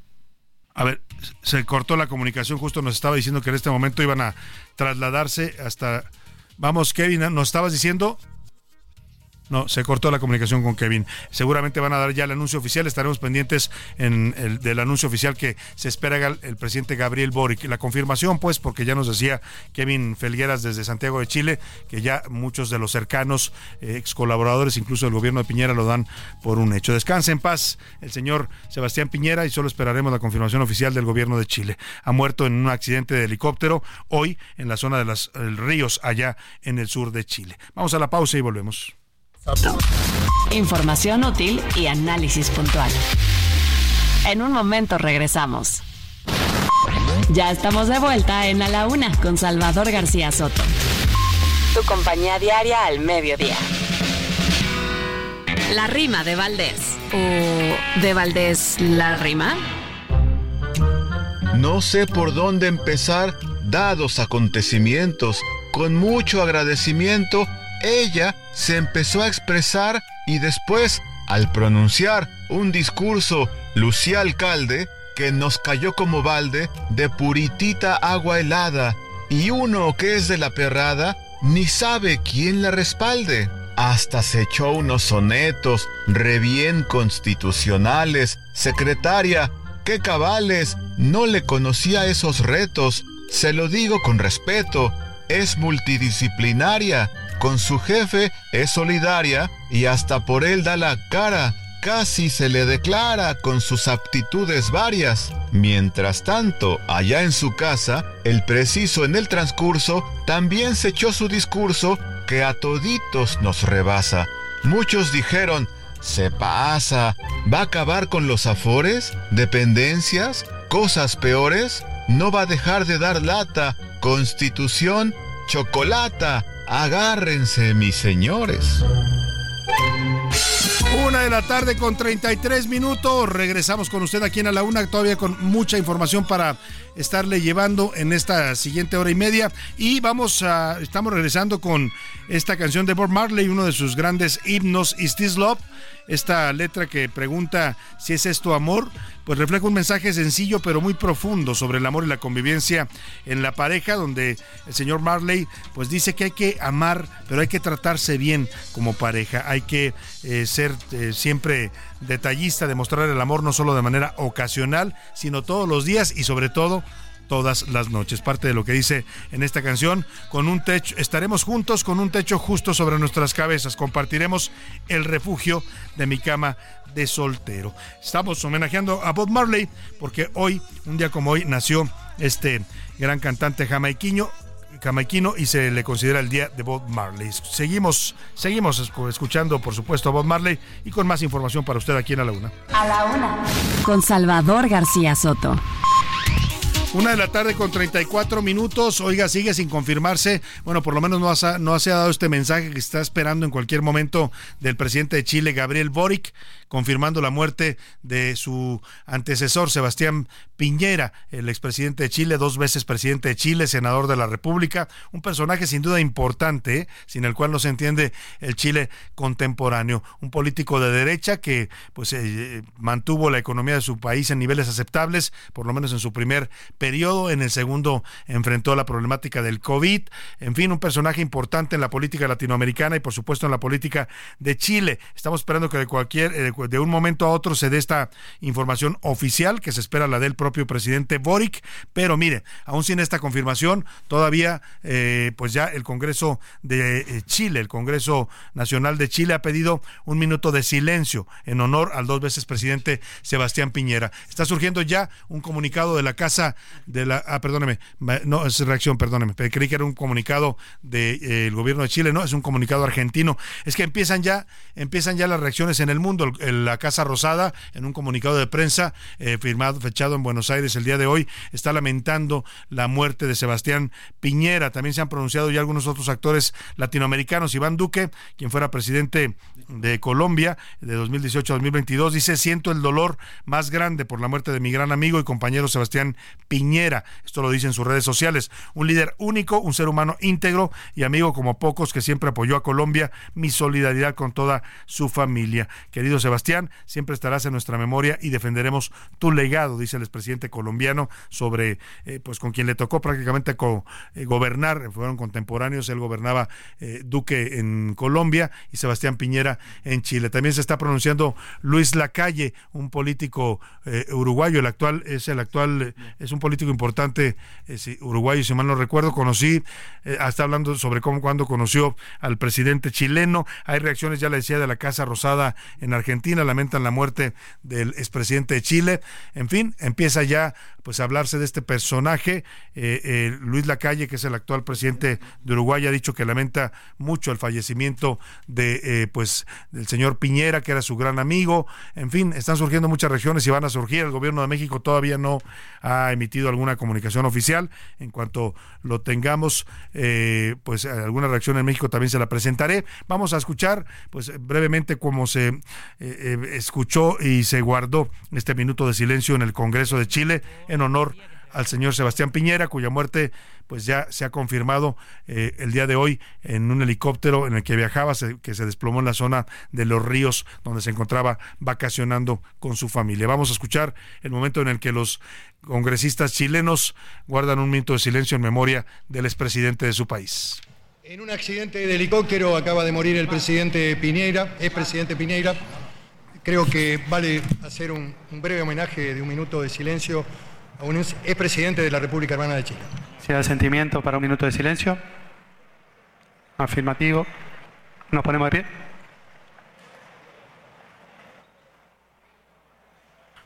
A ver, se cortó la comunicación, justo nos estaba diciendo que en este momento iban a trasladarse hasta... Vamos, Kevin, ¿nos estabas diciendo? No, se cortó la comunicación con Kevin. Seguramente van a dar ya el anuncio oficial. Estaremos pendientes en el, del anuncio oficial que se espera el presidente Gabriel Boric. La confirmación, pues, porque ya nos decía Kevin Felgueras desde Santiago de Chile, que ya muchos de los cercanos eh, ex colaboradores, incluso del gobierno de Piñera, lo dan por un hecho. Descanse en paz el señor Sebastián Piñera y solo esperaremos la confirmación oficial del gobierno de Chile. Ha muerto en un accidente de helicóptero hoy en la zona de los ríos, allá en el sur de Chile. Vamos a la pausa y volvemos. Información útil y análisis puntual. En un momento regresamos. Ya estamos de vuelta en A la Una con Salvador García Soto. Tu compañía diaria al mediodía. La rima de Valdés. ¿O de Valdés la rima? No sé por dónde empezar, dados acontecimientos. Con mucho agradecimiento ella se empezó a expresar y después, al pronunciar un discurso, Lucía Alcalde, que nos cayó como balde de puritita agua helada, y uno que es de la perrada, ni sabe quién la respalde. Hasta se echó unos sonetos re bien constitucionales. Secretaria, qué cabales, no le conocía esos retos. Se lo digo con respeto, es multidisciplinaria con su jefe es solidaria y hasta por él da la cara, casi se le declara con sus aptitudes varias. Mientras tanto, allá en su casa, el preciso en el transcurso también se echó su discurso que a toditos nos rebasa. Muchos dijeron, se pasa, va a acabar con los afores, dependencias, cosas peores, no va a dejar de dar lata, constitución, chocolata, Agárrense, mis señores. Una de la tarde con 33 minutos. Regresamos con usted aquí en A la Una, todavía con mucha información para estarle llevando en esta siguiente hora y media. Y vamos a, estamos regresando con esta canción de Bob Marley, uno de sus grandes himnos, Is This Love. Esta letra que pregunta si es esto amor, pues refleja un mensaje sencillo pero muy profundo sobre el amor y la convivencia en la pareja, donde el señor Marley pues dice que hay que amar, pero hay que tratarse bien como pareja, hay que eh, ser eh, siempre detallista, demostrar el amor no solo de manera ocasional, sino todos los días y sobre todo todas las noches. Parte de lo que dice en esta canción, con un techo, estaremos juntos con un techo justo sobre nuestras cabezas, compartiremos el refugio de mi cama de soltero. Estamos homenajeando a Bob Marley porque hoy, un día como hoy, nació este gran cantante jamaiquino jamaiquino y se le considera el día de Bob Marley. Seguimos, seguimos escuchando, por supuesto, a Bob Marley y con más información para usted aquí en A la Una. A la Una. Con Salvador García Soto. Una de la tarde con 34 minutos. Oiga, sigue sin confirmarse. Bueno, por lo menos no, ha, no se ha dado este mensaje que está esperando en cualquier momento del presidente de Chile, Gabriel Boric, confirmando la muerte de su antecesor, Sebastián Piñera, el expresidente de Chile, dos veces presidente de Chile, senador de la República. Un personaje sin duda importante, ¿eh? sin el cual no se entiende el Chile contemporáneo. Un político de derecha que pues eh, mantuvo la economía de su país en niveles aceptables, por lo menos en su primer periodo, en el segundo enfrentó la problemática del COVID, en fin, un personaje importante en la política latinoamericana y por supuesto en la política de Chile. Estamos esperando que de cualquier eh, de un momento a otro se dé esta información oficial que se espera la del propio presidente Boric, pero mire, aún sin esta confirmación, todavía eh, pues ya el Congreso de eh, Chile, el Congreso Nacional de Chile ha pedido un minuto de silencio en honor al dos veces presidente Sebastián Piñera. Está surgiendo ya un comunicado de la Casa de la ah perdóneme no es reacción perdóneme creí que era un comunicado del de, eh, gobierno de Chile no es un comunicado argentino. Es que empiezan ya empiezan ya las reacciones en el mundo la Casa Rosada en un comunicado de prensa eh, firmado fechado en Buenos Aires el día de hoy está lamentando la muerte de Sebastián Piñera también se han pronunciado ya algunos otros actores latinoamericanos Iván Duque quien fuera presidente de Colombia de 2018 a 2022 dice siento el dolor más grande por la muerte de mi gran amigo y compañero Sebastián Piñera. Esto lo dice en sus redes sociales. Un líder único, un ser humano íntegro y amigo como pocos que siempre apoyó a Colombia. Mi solidaridad con toda su familia. Querido Sebastián, siempre estarás en nuestra memoria y defenderemos tu legado, dice el expresidente colombiano, sobre eh, pues con quien le tocó prácticamente eh, gobernar. Fueron contemporáneos, él gobernaba eh, Duque en Colombia y Sebastián Piñera en Chile. También se está pronunciando Luis Lacalle, un político uruguayo, el actual es el actual es un político importante eh, uruguayo, si mal no recuerdo. Conocí, está hablando sobre cómo cuando conoció al presidente chileno. Hay reacciones, ya le decía, de la Casa Rosada en Argentina. Lamentan la muerte del expresidente de Chile. En fin, empieza ya pues a hablarse de este personaje. Eh, Luis Lacalle, que es el actual presidente de Uruguay, ha dicho que lamenta mucho el fallecimiento de pues del señor Piñera, que era su gran amigo. En fin, están surgiendo muchas reacciones y van a surgir. El gobierno de México todavía no ha emitido alguna comunicación oficial. En cuanto lo tengamos, eh, pues alguna reacción en México también se la presentaré. Vamos a escuchar, pues brevemente cómo se eh, escuchó y se guardó este minuto de silencio en el Congreso de Chile en honor al señor Sebastián Piñera, cuya muerte pues ya se ha confirmado eh, el día de hoy en un helicóptero en el que viajaba, que se desplomó en la zona de los ríos donde se encontraba vacacionando con su familia. Vamos a escuchar el momento en el que los congresistas chilenos guardan un minuto de silencio en memoria del expresidente de su país. En un accidente de helicóptero acaba de morir el presidente Piñera, es presidente Piñera. Creo que vale hacer un, breve homenaje de un minuto de silencio a un expresidente de la República Hermana de Chile. Si da sentimiento para un minuto de silencio. Afirmativo. Nos ponemos de pie.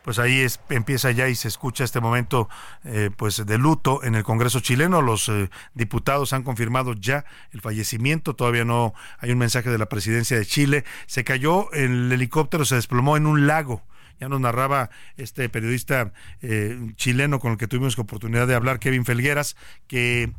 Pues ahí es, empieza ya y se escucha este momento eh, pues de luto en el Congreso chileno. Los eh, diputados han confirmado ya el fallecimiento. Todavía no hay un mensaje de la presidencia de Chile. Se cayó el helicóptero, se desplomó en un lago ya nos narraba este periodista eh, chileno con el que tuvimos oportunidad de hablar, Kevin Felgueras, que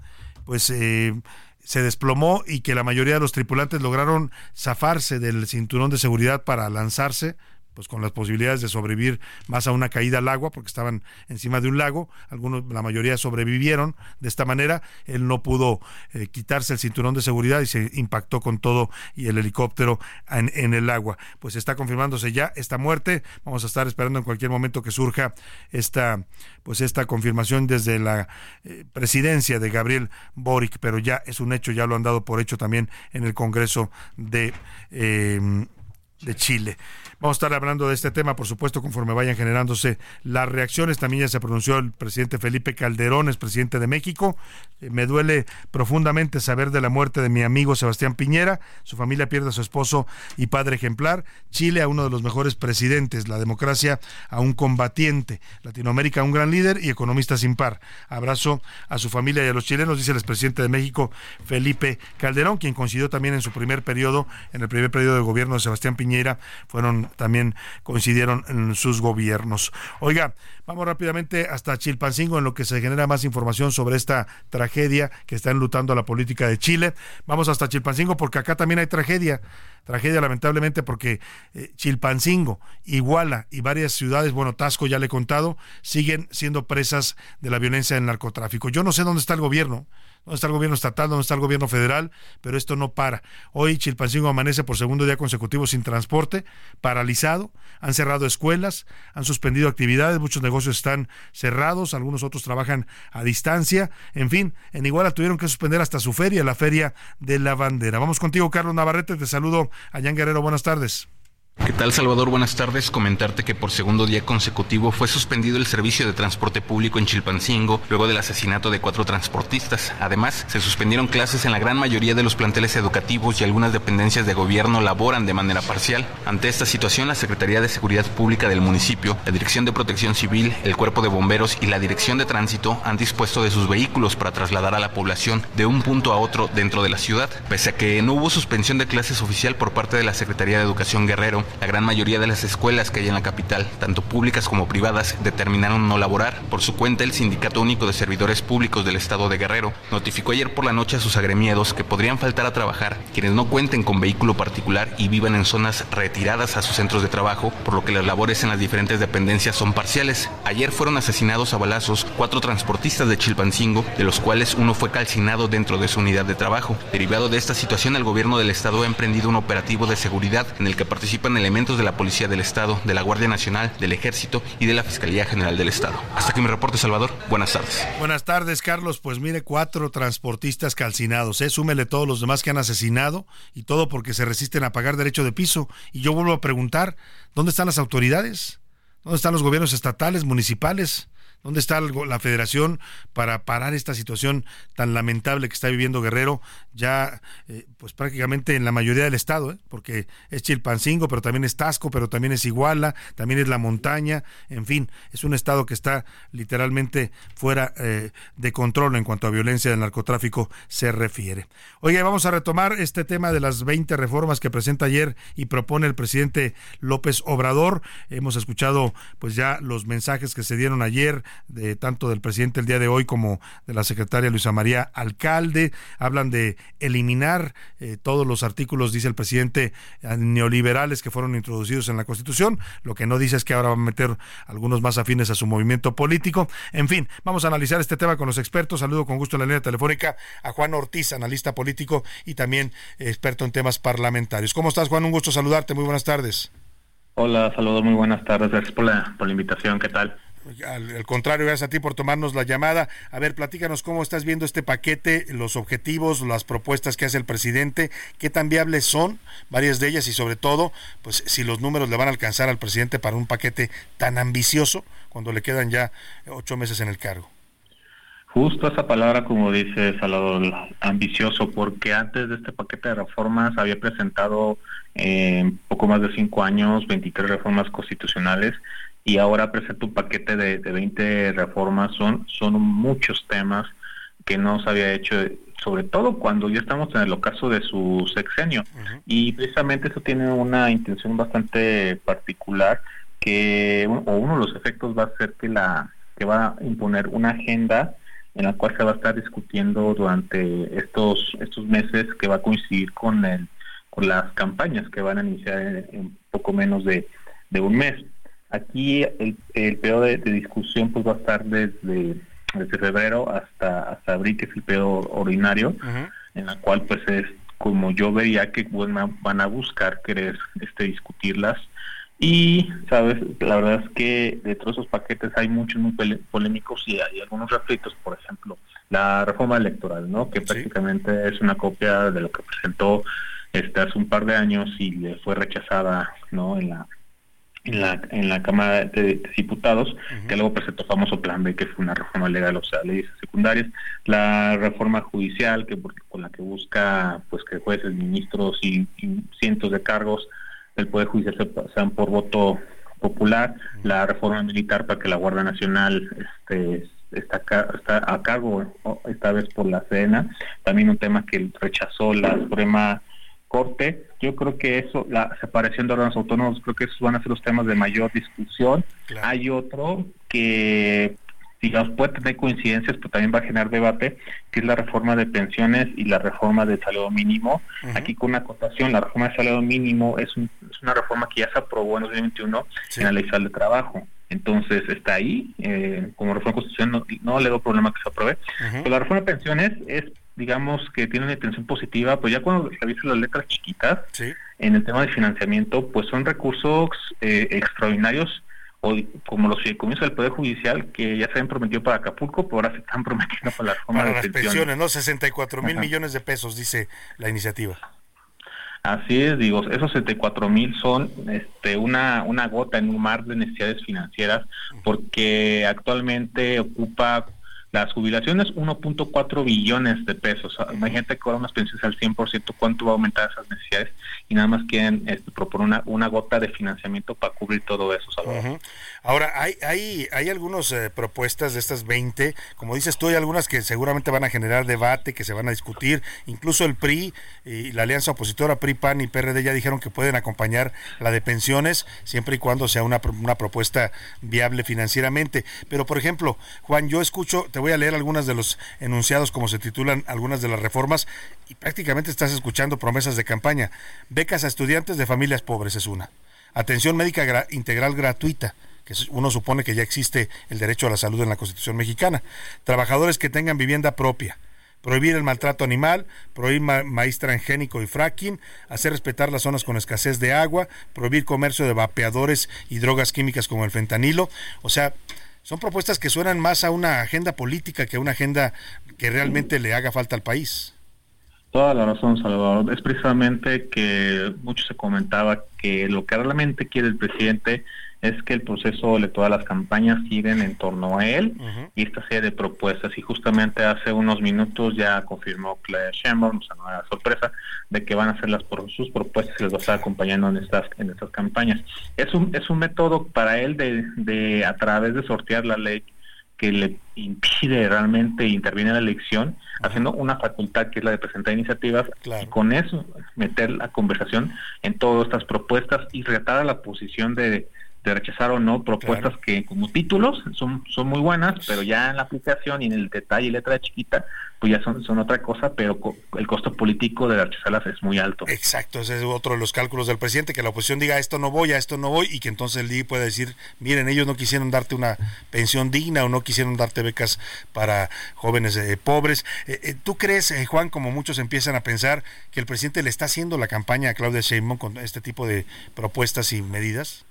pues eh, se desplomó y que la mayoría de los tripulantes lograron zafarse del cinturón de seguridad para lanzarse pues con las posibilidades de sobrevivir más a una caída al agua porque estaban encima de un lago algunos la mayoría sobrevivieron de esta manera él no pudo eh, quitarse el cinturón de seguridad y se impactó con todo y el helicóptero en, el agua. Pues está confirmándose ya esta muerte. Vamos a estar esperando en cualquier momento que surja esta pues esta confirmación desde la eh, presidencia de Gabriel Boric pero ya es un hecho ya lo han dado por hecho también en el Congreso de eh, de Chile. Vamos a estar hablando de este tema, por supuesto, conforme vayan generándose las reacciones. También ya se pronunció el presidente Felipe Calderón, es presidente de México. Eh, me duele profundamente saber de la muerte de mi amigo Sebastián Piñera. Su familia pierde a su esposo y padre ejemplar. Chile a uno de los mejores presidentes. La democracia a un combatiente. Latinoamérica a un gran líder y economista sin par. Abrazo a su familia y a los chilenos, dice el expresidente de México, Felipe Calderón, quien coincidió también en su primer periodo, en el primer periodo de gobierno de Sebastián Piñera Fueron también coincidieron en sus gobiernos. Oiga, vamos rápidamente hasta Chilpancingo en lo que se genera más información sobre esta tragedia que está enlutando a la política de Chile. Vamos hasta Chilpancingo porque acá también hay tragedia. Tragedia lamentablemente porque eh, Chilpancingo, Iguala y varias ciudades, bueno, Tasco ya le he contado, siguen siendo presas de la violencia del narcotráfico. Yo no sé dónde está el gobierno dónde está el gobierno estatal, dónde está el gobierno federal, pero esto no para. Hoy Chilpancingo amanece por segundo día consecutivo sin transporte, paralizado, han cerrado escuelas, han suspendido actividades, muchos negocios están cerrados, algunos otros trabajan a distancia, en fin, en Iguala tuvieron que suspender hasta su feria, la feria de la bandera. Vamos contigo, Carlos Navarrete, te saludo allá en Guerrero, buenas tardes. ¿Qué tal Salvador? Buenas tardes. Comentarte que por segundo día consecutivo fue suspendido el servicio de transporte público en Chilpancingo luego del asesinato de cuatro transportistas. Además, se suspendieron clases en la gran mayoría de los planteles educativos y algunas dependencias de gobierno laboran de manera parcial. Ante esta situación, la Secretaría de Seguridad Pública del municipio, la Dirección de Protección Civil, el Cuerpo de Bomberos y la Dirección de Tránsito han dispuesto de sus vehículos para trasladar a la población de un punto a otro dentro de la ciudad. Pese a que no hubo suspensión de clases oficial por parte de la Secretaría de Educación Guerrero, la gran mayoría de las escuelas que hay en la capital, tanto públicas como privadas, determinaron no laborar. Por su cuenta, el Sindicato Único de Servidores Públicos del Estado de Guerrero notificó ayer por la noche a sus agremiados que podrían faltar a trabajar quienes no cuenten con vehículo particular y vivan en zonas retiradas a sus centros de trabajo, por lo que las labores en las diferentes dependencias son parciales. Ayer fueron asesinados a balazos cuatro transportistas de Chilpancingo, de los cuales uno fue calcinado dentro de su unidad de trabajo. Derivado de esta situación, el gobierno del Estado ha emprendido un operativo de seguridad en el que participan elementos de la Policía del Estado, de la Guardia Nacional, del Ejército y de la Fiscalía General del Estado. Hasta aquí mi reporte, Salvador. Buenas tardes. Buenas tardes, Carlos. Pues mire, cuatro transportistas calcinados, ¿eh? Súmele todos los demás que han asesinado y todo porque se resisten a pagar derecho de piso. Y yo vuelvo a preguntar, ¿dónde están las autoridades? ¿Dónde están los gobiernos estatales, municipales? ¿Dónde está la federación para parar esta situación tan lamentable que está viviendo Guerrero? Ya, eh, pues prácticamente en la mayoría del estado, ¿eh? porque es Chilpancingo, pero también es Tasco, pero también es Iguala, también es la montaña, en fin, es un estado que está literalmente fuera eh, de control en cuanto a violencia del narcotráfico se refiere. Oye, vamos a retomar este tema de las 20 reformas que presenta ayer y propone el presidente López Obrador. Hemos escuchado pues ya los mensajes que se dieron ayer de tanto del presidente el día de hoy como de la secretaria Luisa María Alcalde. Hablan de eliminar eh, todos los artículos, dice el presidente, eh, neoliberales que fueron introducidos en la Constitución. Lo que no dice es que ahora va a meter algunos más afines a su movimiento político. En fin, vamos a analizar este tema con los expertos. Saludo con gusto en la línea telefónica a Juan Ortiz, analista político y también experto en temas parlamentarios. ¿Cómo estás, Juan? Un gusto saludarte. Muy buenas tardes. Hola, saludos, muy buenas tardes. Gracias por la, por la invitación. ¿Qué tal? Al, contrario, gracias a ti por tomarnos la llamada. A ver, platícanos cómo estás viendo este paquete, los objetivos, las propuestas que hace el presidente, qué tan viables son, varias de ellas y sobre todo, pues si los números le van a alcanzar al presidente para un paquete tan ambicioso cuando le quedan ya ocho meses en el cargo. Justo esa palabra, como dice Salvador, ambicioso, porque antes de este paquete de reformas había presentado en poco más de cinco años 23 reformas constitucionales y ahora presenta un paquete de, de 20 reformas. Son, son muchos temas que no se había hecho, sobre todo cuando ya estamos en el ocaso de su sexenio. Y precisamente eso tiene una intención bastante particular, que o uno de los efectos va a ser que la que va a imponer una agenda en la cual se va a estar discutiendo durante estos estos meses que va a coincidir con el con las campañas que van a iniciar en, poco menos de, de un mes. Aquí el, el periodo de, discusión pues va a estar desde, desde febrero hasta, hasta abril, que es el periodo ordinario, en la cual pues es como yo vería que van a buscar querer este, discutirlas. Y, sabes, la verdad es que de todos esos paquetes hay muchos muy polémicos y hay algunos refritos, por ejemplo, la reforma electoral, ¿no? Que prácticamente es una copia de lo que presentó este hace un par de años y le fue rechazada, ¿no? En la en la, en la Cámara de, Diputados, que luego presentó famoso Plan B, que fue una reforma legal, o sea, leyes secundarias, la reforma judicial, que con la que busca pues que jueces, ministros y, cientos de cargos del Poder Judicial sean por voto popular, la reforma militar para que la Guardia Nacional este, está, está a cargo esta vez por la Sedena, también un tema que rechazó la Suprema corte. Yo creo que eso, la separación de órganos autónomos, creo que esos van a ser los temas de mayor discusión. Hay otro que digamos, puede tener coincidencias, pero también va a generar debate, que es la reforma de pensiones y la reforma del salario mínimo. Aquí con una acotación, la reforma del salario mínimo es, es una reforma que ya se aprobó en 2021 en la ley de trabajo. Entonces está ahí, eh, como reforma constitucional no, le doy problema que se apruebe. Pero la reforma de pensiones es digamos que tiene una intención positiva, pues ya cuando revisas las letras chiquitas en el tema de financiamiento, pues son recursos eh, extraordinarios o como los fideicomisos del Poder Judicial que ya se habían prometido para Acapulco, pero ahora se están prometiendo para la reforma para las pensiones. ¿no? 64 mil millones de pesos, dice la iniciativa. Así es, digo, esos 74 mil son este, una, una gota en un mar de necesidades financieras porque actualmente ocupa las jubilaciones 1.4 billones de pesos. Imagínate que ahora unas pensiones al 100%, ¿cuánto va a aumentar esas necesidades? Y nada más quieren este, proponer una, una gota de financiamiento para cubrir todo eso. Ahora, hay, hay, hay algunas eh, propuestas de estas 20, como dices tú, hay algunas que seguramente van a generar debate, que se van a discutir. Incluso el PRI y la alianza opositora PRI, PAN y PRD ya dijeron que pueden acompañar la de pensiones, siempre y cuando sea una, una propuesta viable financieramente. Pero, por ejemplo, Juan, yo escucho, voy a leer algunas de los enunciados, como se titulan algunas de las reformas, y prácticamente estás escuchando promesas de campaña. Becas a estudiantes de familias pobres es una. Atención médica integral gratuita que uno supone que ya existe el derecho a la salud en la Constitución mexicana. Trabajadores que tengan vivienda propia. Prohibir el maltrato animal, prohibir maíz transgénico y fracking, hacer respetar las zonas con escasez de agua, prohibir comercio de vapeadores y drogas químicas como el fentanilo. O sea, son propuestas que suenan más a una agenda política que a una agenda que realmente le haga falta al país. Toda la razón, Salvador. Es precisamente que mucho se comentaba que lo que realmente quiere el presidente es que el proceso de todas las campañas giren en torno a él y esta serie de propuestas. Y justamente hace unos minutos ya confirmó Claire Sheinbaum, o sea, no era sorpresa, de que van a hacer las sus propuestas y les va a estar acompañando en estas en estas campañas. Es un es un método para él de, de a través de sortear la ley que le impide realmente intervenir en la elección, haciendo una facultad que es la de presentar iniciativas y con eso meter la conversación en todas estas propuestas y retar a la posición de de rechazar o no propuestas que como títulos son, son muy buenas, pero ya en la aplicación y en el detalle y letra chiquita, pues ya son, son otra cosa, pero el costo político de rechazarlas es muy alto. Exacto, ese es otro de los cálculos del presidente, que la oposición diga esto no voy, a esto no voy, y que entonces el DI pueda decir, miren, ellos no quisieron darte una pensión digna o no quisieron darte becas para jóvenes eh, pobres. Eh, eh, ¿Tú crees, Juan, como muchos empiezan a pensar, que el presidente le está haciendo la campaña a Claudia Sheinbaum con este tipo de propuestas y medidas?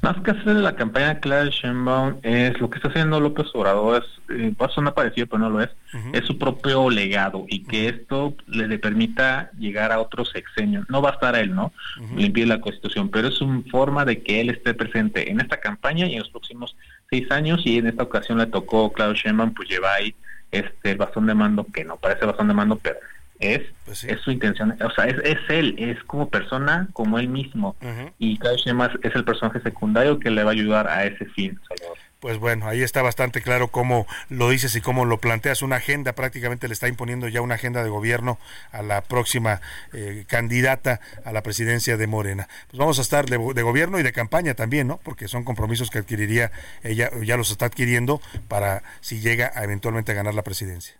Más que hacer la campaña de Clara Sheinbaum es lo que está haciendo López Obrador, es, eh, va a sonar parecido pero no lo es, es su propio legado y que esto le, permita llegar a otros sexenios. No va a estar él, ¿no? Le impide la Constitución, pero es una forma de que él esté presente en esta campaña y en los próximos seis años y en esta ocasión le tocó Claudio Sheinbaum, pues lleva ahí este el bastón de mando, que no parece bastón de mando, pero es, pues es su intención, o sea, es, es, él, es como persona, como él mismo. Y cada Y más es el personaje secundario que le va a ayudar a ese fin, Pues bueno, ahí está bastante claro cómo lo dices y cómo lo planteas. Una agenda, prácticamente le está imponiendo ya una agenda de gobierno a la próxima eh, candidata a la presidencia de Morena. Pues vamos a estar de, de, gobierno y de campaña también, ¿no? Porque son compromisos que adquiriría ella, ya los está adquiriendo para si llega a eventualmente a ganar la presidencia.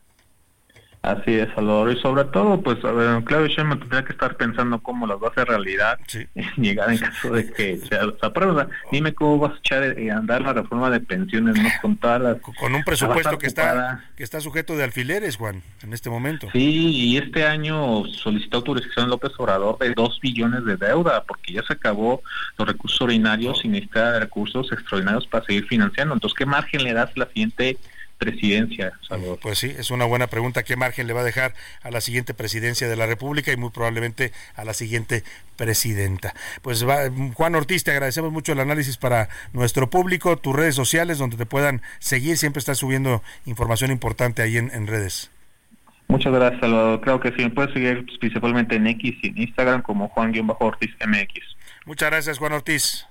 Así es, Salvador. Y sobre todo, pues, a ver, Claudio Sheinbaum tendría que estar pensando cómo las va a hacer realidad y llegar en caso de que se apruebe. dime cómo vas a echar eh, a andar la reforma de pensiones, ¿no? Con todas las... Con un presupuesto que está, que está sujeto de alfileres, Juan, en este momento. Sí, y este año solicitó autorización López Obrador de dos billones de deuda, porque ya se acabó los recursos ordinarios y necesita recursos extraordinarios para seguir financiando. Entonces, ¿qué margen le das a la siguiente presidencia, Pues sí, es una buena pregunta. ¿Qué margen le va a dejar a la siguiente presidencia de la República y muy probablemente a la siguiente presidenta? Pues va, Juan Ortiz, te agradecemos mucho el análisis para nuestro público, tus redes sociales donde te puedan seguir, siempre estás subiendo información importante ahí en, redes. Muchas gracias, Salvador. Creo que sí, me puedes seguir principalmente en X y en Instagram como Juan-Ortiz MX. Muchas gracias, Juan Ortiz.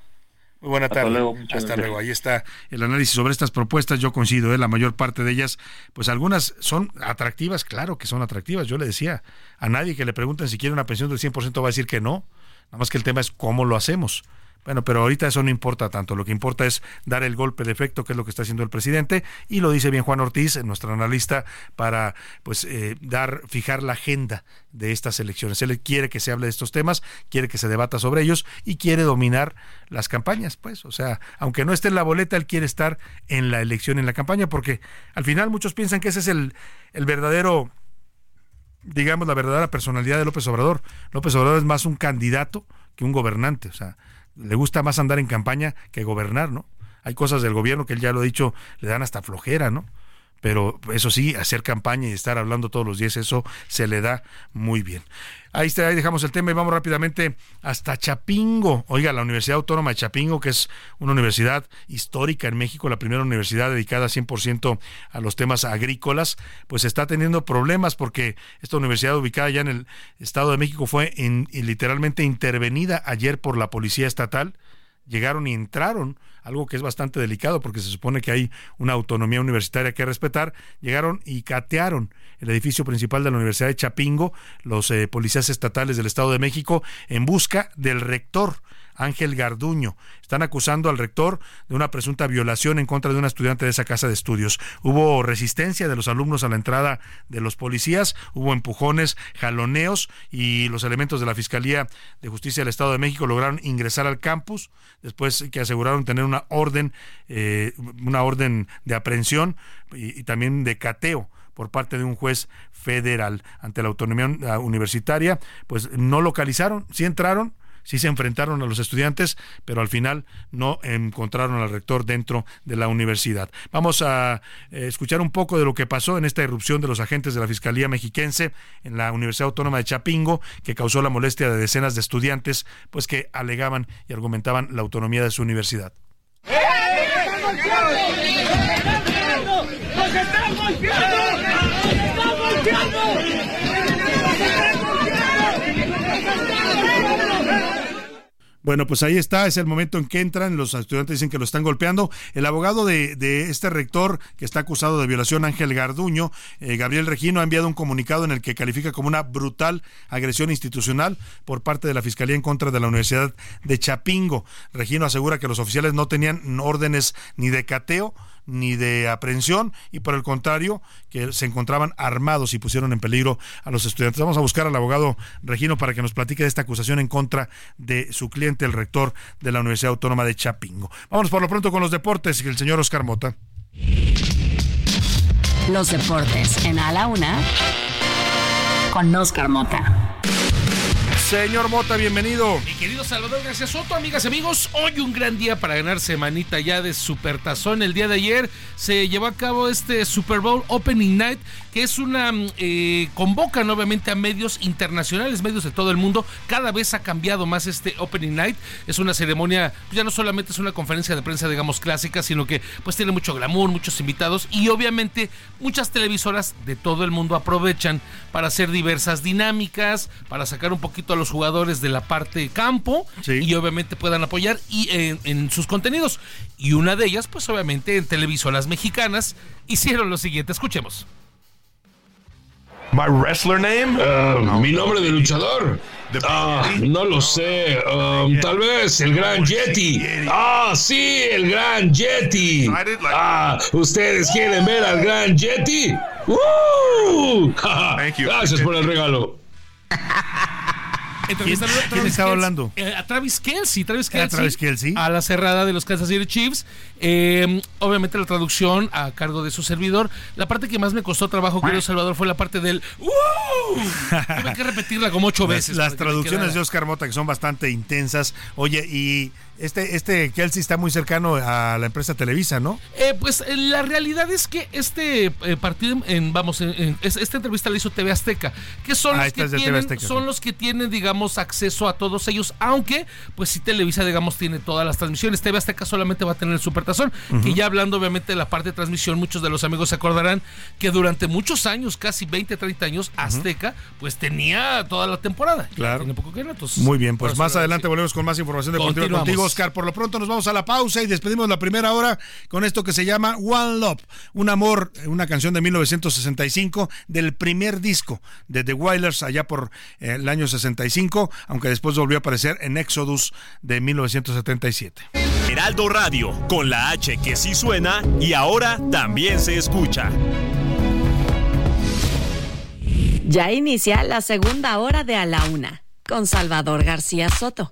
Muy buena Hasta tarde. luego, Hasta gracias. luego. Ahí está el análisis sobre estas propuestas. Yo coincido, ¿eh? la mayor parte de ellas, pues algunas son atractivas, claro que son atractivas. Yo le decía a nadie que le pregunten si quiere una pensión del 100% va a decir que no. Nada más que el tema es cómo lo hacemos. Bueno, pero ahorita eso no importa tanto. Lo que importa es dar el golpe de efecto, que es lo que está haciendo el presidente, y lo dice bien Juan Ortiz, nuestro analista, para pues eh, dar, fijar la agenda de estas elecciones. Él quiere que se hable de estos temas, quiere que se debata sobre ellos y quiere dominar las campañas, pues. O sea, aunque no esté en la boleta, él quiere estar en la elección, en la campaña, porque al final muchos piensan que ese es el, el verdadero digamos, la verdadera personalidad de López Obrador. López Obrador es más un candidato que un gobernante. O sea, le gusta más andar en campaña que gobernar, ¿no? Hay cosas del gobierno que él ya lo ha dicho, le dan hasta flojera, ¿no? Pero eso sí, hacer campaña y estar hablando todos los días, eso se le da muy bien. Ahí está, ahí dejamos el tema y vamos rápidamente hasta Chapingo. Oiga, la Universidad Autónoma de Chapingo, que es una universidad histórica en México, la primera universidad dedicada 100% a los temas agrícolas, pues está teniendo problemas porque esta universidad ubicada ya en el Estado de México fue literalmente intervenida ayer por la Policía Estatal llegaron y entraron, algo que es bastante delicado porque se supone que hay una autonomía universitaria que respetar, llegaron y catearon el edificio principal de la Universidad de Chapingo, los eh, policías estatales del Estado de México, en busca del rector. Ángel Garduño. Están acusando al rector de una presunta violación en contra de una estudiante de esa casa de estudios. Hubo resistencia de los alumnos a la entrada de los policías, hubo empujones, jaloneos y los elementos de la Fiscalía de Justicia del Estado de México lograron ingresar al campus después que aseguraron tener una orden, eh, una orden de aprehensión y, y también de cateo por parte de un juez federal ante la autonomía uh, universitaria, pues no localizaron, sí entraron, sí se enfrentaron a los estudiantes, pero al final no encontraron al rector dentro de la universidad. Vamos a eh, escuchar un poco de lo que pasó en esta irrupción de los agentes de la Fiscalía Mexiquense en la Universidad Autónoma de Chapingo, que causó la molestia de decenas de estudiantes, pues que alegaban y argumentaban la autonomía de su universidad. ¡Nos están golpeando! ¡Nos están golpeando! Bueno, pues ahí está, es el momento en que entran, los estudiantes dicen que lo están golpeando. El abogado de, de este rector que está acusado de violación, Ángel Garduño, eh, Gabriel Regino, ha enviado un comunicado en el que califica como una brutal agresión institucional por parte de la Fiscalía en contra de la Universidad de Chapingo. Regino asegura que los oficiales no tenían órdenes ni de cateo, ni de aprehensión y por el contrario que se encontraban armados y pusieron en peligro a los estudiantes. Vamos a buscar al abogado Regino para que nos platique de esta acusación en contra de su cliente, el rector de la Universidad Autónoma de Chapingo. Vámonos por lo pronto con los deportes el señor Oscar Mota. Los deportes en A la Una con Oscar Mota. Señor Mota, bienvenido. Mi querido Salvador García Soto, amigas y amigos, hoy un gran día para ganar semanita ya de Supertazón. El día de ayer se llevó a cabo este Super Bowl Opening Night, que es una. Eh, convocan obviamente a medios internacionales, medios de todo el mundo. Cada vez ha cambiado más este Opening Night. Es una ceremonia, pues ya no solamente es una conferencia de prensa, digamos, clásica, sino que pues tiene mucho glamour, muchos invitados y obviamente muchas televisoras de todo el mundo aprovechan para hacer diversas dinámicas, para sacar un poquito a los jugadores de la parte campo y obviamente puedan apoyar y en, en sus contenidos. Y una de ellas, pues obviamente en televisoras mexicanas, hicieron lo siguiente. Escuchemos. My wrestler name? Ah, mi nombre de luchador. Ah, no lo sé. Um, tal vez el Gran Yeti. Ah, sí, el Gran Yeti. Ah, ¿ustedes quieren ver al Gran Yeti? ¡Uh! Gracias por el regalo. Entrevistaron a ¿Quién Travis estaba Kelce- hablando? eh, a Travis Kelsey, Travis Era Kelce, Travis Kelce. a la cerrada de los Kansas City Chiefs. Eh, obviamente la traducción a cargo de su servidor. La parte que más me costó trabajo, querido Salvador, fue la parte del ¡Uh! Tuve que repetirla como ocho veces. Las, traducciones de Oscar Mota que son bastante intensas. Oye, y este, este Kelsey está muy cercano a la empresa Televisa, ¿no? Eh, pues eh, la realidad es que este eh, partido, en, vamos, en- en- es- esta entrevista la hizo TV Azteca, que son Ah, los que tienen, Azteca, son sí. los que tienen, digamos, acceso a todos ellos, aunque pues si Televisa, digamos, tiene todas las transmisiones. TV Azteca solamente va a tener el Supertazón, que ya hablando obviamente de la parte de transmisión, muchos de los amigos se acordarán que durante muchos años, casi 20, 30 años, Azteca pues tenía toda la temporada. Claro. Tiene poco que ver, entonces, Muy bien, pues más adelante volvemos con más información deportiva contigo, Oscar. Por lo pronto nos vamos a la pausa y despedimos la primera hora con esto que se llama One Love, un amor, una canción de 1965 del primer disco de The Wailers allá por eh, el año 65, aunque después volvió a aparecer en Exodus de 1977. Heraldo Radio, con la H que sí suena y ahora también se escucha. Ya inicia la segunda hora de A la Una con Salvador García Soto.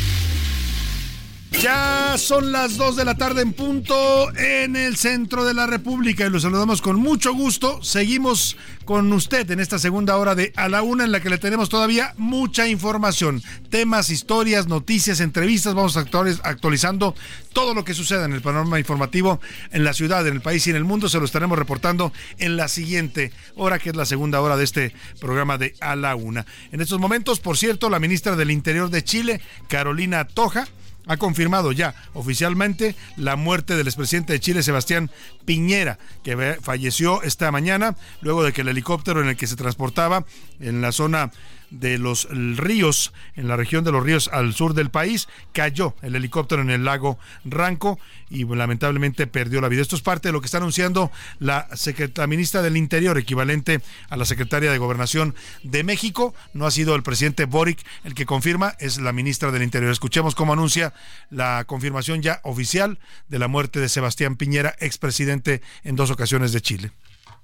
Ya son las 2 de la tarde en punto en el centro de la República y los saludamos con mucho gusto. Seguimos con usted en esta segunda hora de A la Una en la que le tenemos todavía mucha información, temas, historias, noticias, entrevistas. Vamos actualiz- actualizando todo lo que suceda en el panorama informativo en la ciudad, en el país y en el mundo. Se lo estaremos reportando en la siguiente hora, que es la segunda hora de este programa de A la Una. En estos momentos, por cierto, la ministra del Interior de Chile, Carolina Toja, ha confirmado ya oficialmente la muerte del expresidente de Chile, Sebastián Piñera, que falleció esta mañana luego de que el helicóptero en el que se transportaba en la zona de los ríos, en la región de los ríos al sur del país, cayó el helicóptero en el lago Ranco y lamentablemente perdió la vida. Esto es parte de lo que está anunciando la, la ministra del Interior, equivalente a la secretaria de Gobernación de México. No ha sido el presidente Boric el que confirma, es la ministra del Interior. Escuchemos cómo anuncia la confirmación ya oficial de la muerte de Sebastián Piñera, expresidente en dos ocasiones de Chile.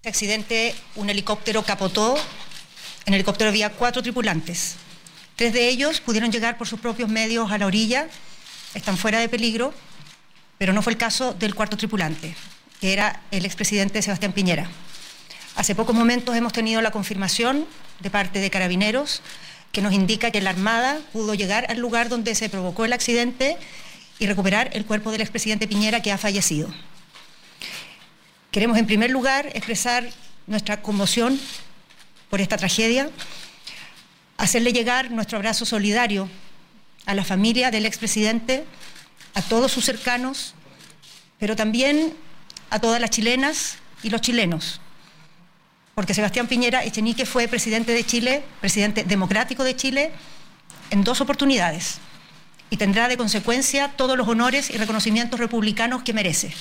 Accidente, un helicóptero capotó. En el helicóptero había cuatro tripulantes. Tres de ellos pudieron llegar por sus propios medios a la orilla, están fuera de peligro, pero no fue el caso del cuarto tripulante, que era el expresidente Sebastián Piñera. Hace pocos momentos hemos tenido la confirmación de parte de carabineros que nos indica que la Armada pudo llegar al lugar donde se provocó el accidente y recuperar el cuerpo del expresidente Piñera que ha fallecido. Queremos en primer lugar expresar nuestra conmoción por esta tragedia, hacerle llegar nuestro abrazo solidario a la familia del expresidente, a todos sus cercanos, pero también a todas las chilenas y los chilenos. Porque Sebastián Piñera Echenique fue presidente de Chile, presidente democrático de Chile, en dos oportunidades y tendrá de consecuencia todos los honores y reconocimientos republicanos que merece.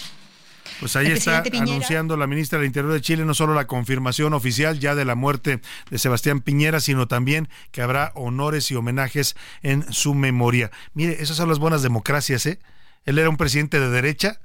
Pues ahí está Piñera- anunciando la ministra del Interior de Chile no solo la confirmación oficial ya de la muerte de Sebastián Piñera, sino también que habrá honores y homenajes en su memoria. Mire, esas son las buenas democracias, ¿eh? Él era un presidente de derecha.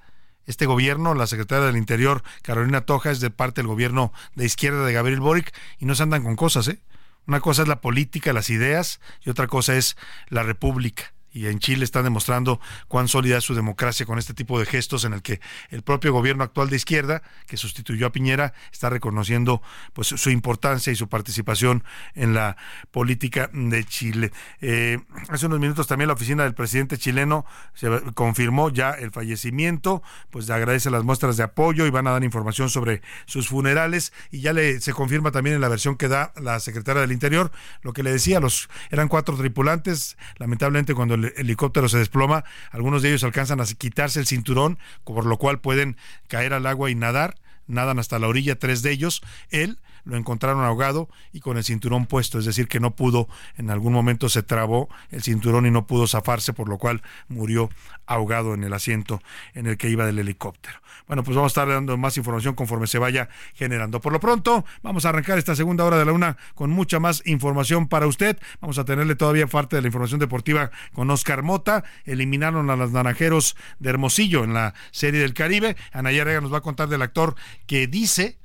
Este gobierno, la secretaria del Interior, Carolina Toja, es de parte del gobierno de izquierda de Gabriel Boric y no se andan con cosas, ¿eh? Una cosa es la política, las ideas y otra cosa es la república. Y en Chile están demostrando cuán sólida es su democracia con este tipo de gestos en el que el propio gobierno actual de izquierda, que sustituyó a Piñera, está reconociendo pues su importancia y su participación en la política de Chile. Eh, hace unos minutos también la oficina del presidente chileno se confirmó ya el fallecimiento, pues agradece las muestras de apoyo y van a dar información sobre sus funerales y ya le se confirma también en la versión que da la secretaria del Interior lo que le decía, los eran cuatro tripulantes, lamentablemente cuando el helicóptero se desploma, algunos de ellos alcanzan a quitarse el cinturón, por lo cual pueden caer al agua y nadar, nadan hasta la orilla tres de ellos, él lo encontraron ahogado y con el cinturón puesto, es decir, que no pudo, en algún momento se trabó el cinturón y no pudo zafarse, por lo cual murió ahogado en el asiento en el que iba del helicóptero. Bueno, pues vamos a estar dando más información conforme se vaya generando. Por lo pronto, vamos a arrancar esta segunda hora de la una con mucha más información para usted. Vamos a tenerle todavía parte de la información deportiva con Oscar Mota. Eliminaron a los naranjeros de Hermosillo en la Serie del Caribe. Anaya Rega nos va a contar del actor que dice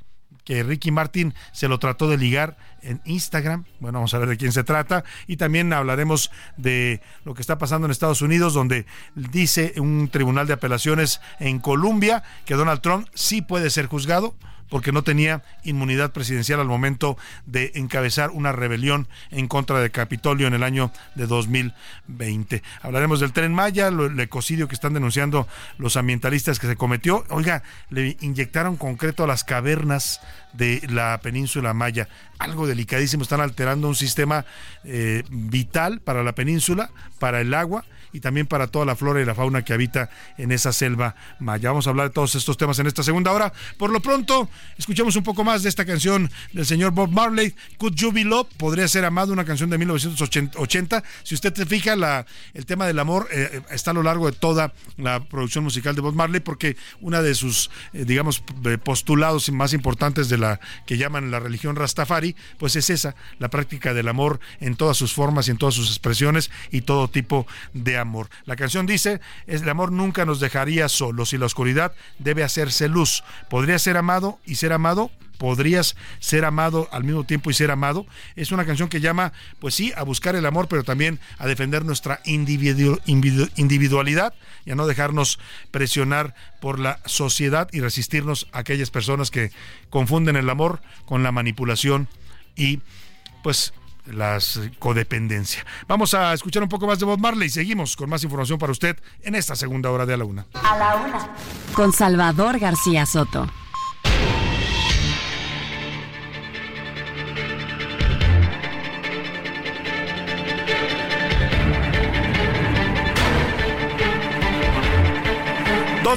que Ricky Martin se lo trató de ligar en Instagram. Bueno, vamos a ver de quién se trata. Y también hablaremos de lo que está pasando en Estados Unidos, donde dice un tribunal de apelaciones en Colombia que Donald Trump sí puede ser juzgado porque no tenía inmunidad presidencial al momento de encabezar una rebelión en contra del Capitolio en el año de 2020. Hablaremos del tren Maya, el ecocidio que están denunciando los ambientalistas que se cometió. Oiga, le inyectaron concreto a las cavernas de la península Maya. Algo delicadísimo, están alterando un sistema eh, vital para la península, para el agua y también para toda la flora y la fauna que habita en esa selva maya. Vamos a hablar de todos estos temas en esta segunda hora. Por lo pronto, escuchemos un poco más de esta canción del señor Bob Marley, Could You Be Love, podría ser amado, una canción de 1980. Si usted se fija, la, el tema del amor eh, está a lo largo de toda la producción musical de Bob Marley porque una de sus, eh, digamos, postulados más importantes de la que llaman la religión Rastafari, pues es esa, la práctica del amor en todas sus formas y en todas sus expresiones y todo tipo de amor amor. La canción dice, el amor nunca nos dejaría solos y la oscuridad debe hacerse luz. Podría ser amado y ser amado podrías ser amado al mismo tiempo y ser amado. Es una canción que llama, pues sí, a buscar el amor, pero también a defender nuestra individualidad y a no dejarnos presionar por la sociedad y resistirnos a aquellas personas que confunden el amor con la manipulación y pues las codependencia. Vamos a escuchar un poco más de Bob Marley y seguimos con más información para usted en esta segunda hora de A la Una. A la Una. Con Salvador García Soto.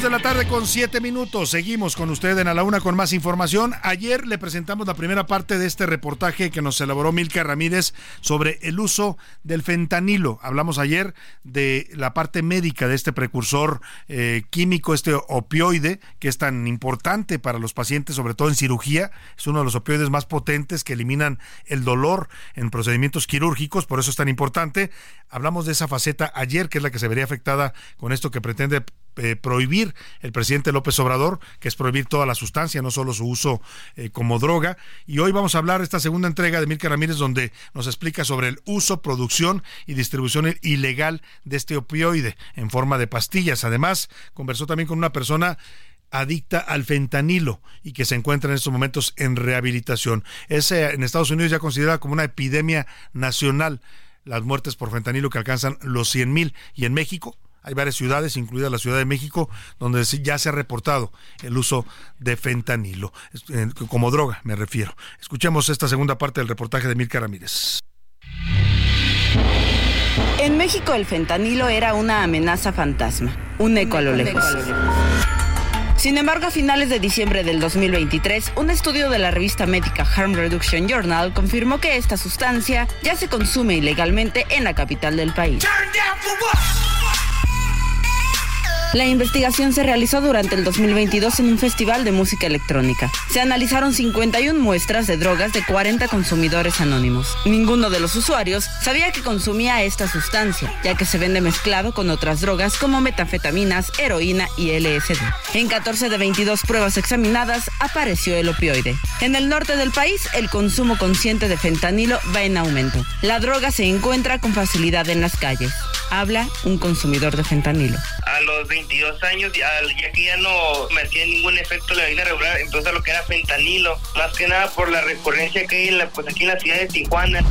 De la tarde con siete minutos. Seguimos con usted en A la Una con más información. Ayer le presentamos la primera parte de este reportaje que nos elaboró Milka Ramírez sobre el uso del fentanilo. Hablamos ayer de la parte médica de este precursor eh, químico, este opioide, que es tan importante para los pacientes, sobre todo en cirugía. Es uno de los opioides más potentes que eliminan el dolor en procedimientos quirúrgicos, por eso es tan importante. Hablamos de esa faceta ayer, que es la que se vería afectada con esto que pretende eh, prohibir el presidente López Obrador, que es prohibir toda la sustancia, no solo su uso eh, como droga. Y hoy vamos a hablar de esta segunda entrega de Milka Ramírez, donde nos explica sobre el uso, producción y distribución ilegal de este opioide en forma de pastillas. Además, conversó también con una persona adicta al fentanilo y que se encuentra en estos momentos en rehabilitación. Es eh, en Estados Unidos ya considerada como una epidemia nacional las muertes por fentanilo que alcanzan los 100 mil y en México hay varias ciudades, incluida la Ciudad de México, donde ya se ha reportado el uso de fentanilo, como droga me refiero. Escuchemos esta segunda parte del reportaje de Milka Ramírez. En México el fentanilo era una amenaza fantasma, un eco a lo lejos. Sin embargo, a finales de diciembre del 2023, un estudio de la revista médica Harm Reduction Journal confirmó que esta sustancia ya se consume ilegalmente en la capital del país. La investigación se realizó durante el 2022 en un festival de música electrónica. Se analizaron 51 muestras de drogas de 40 consumidores anónimos. Ninguno de los usuarios sabía que consumía esta sustancia, ya que se vende mezclado con otras drogas como metafetaminas, heroína y LSD. En 14 de 22 pruebas examinadas apareció el opioide. En el norte del país, el consumo consciente de fentanilo va en aumento. La droga se encuentra con facilidad en las calles. Habla un consumidor de fentanilo. 22 años, ya, que ya no me hacía ningún efecto la vida regular, entonces lo que era fentanilo, más que nada por la recurrencia que hay en la, pues aquí en la ciudad de Tijuana.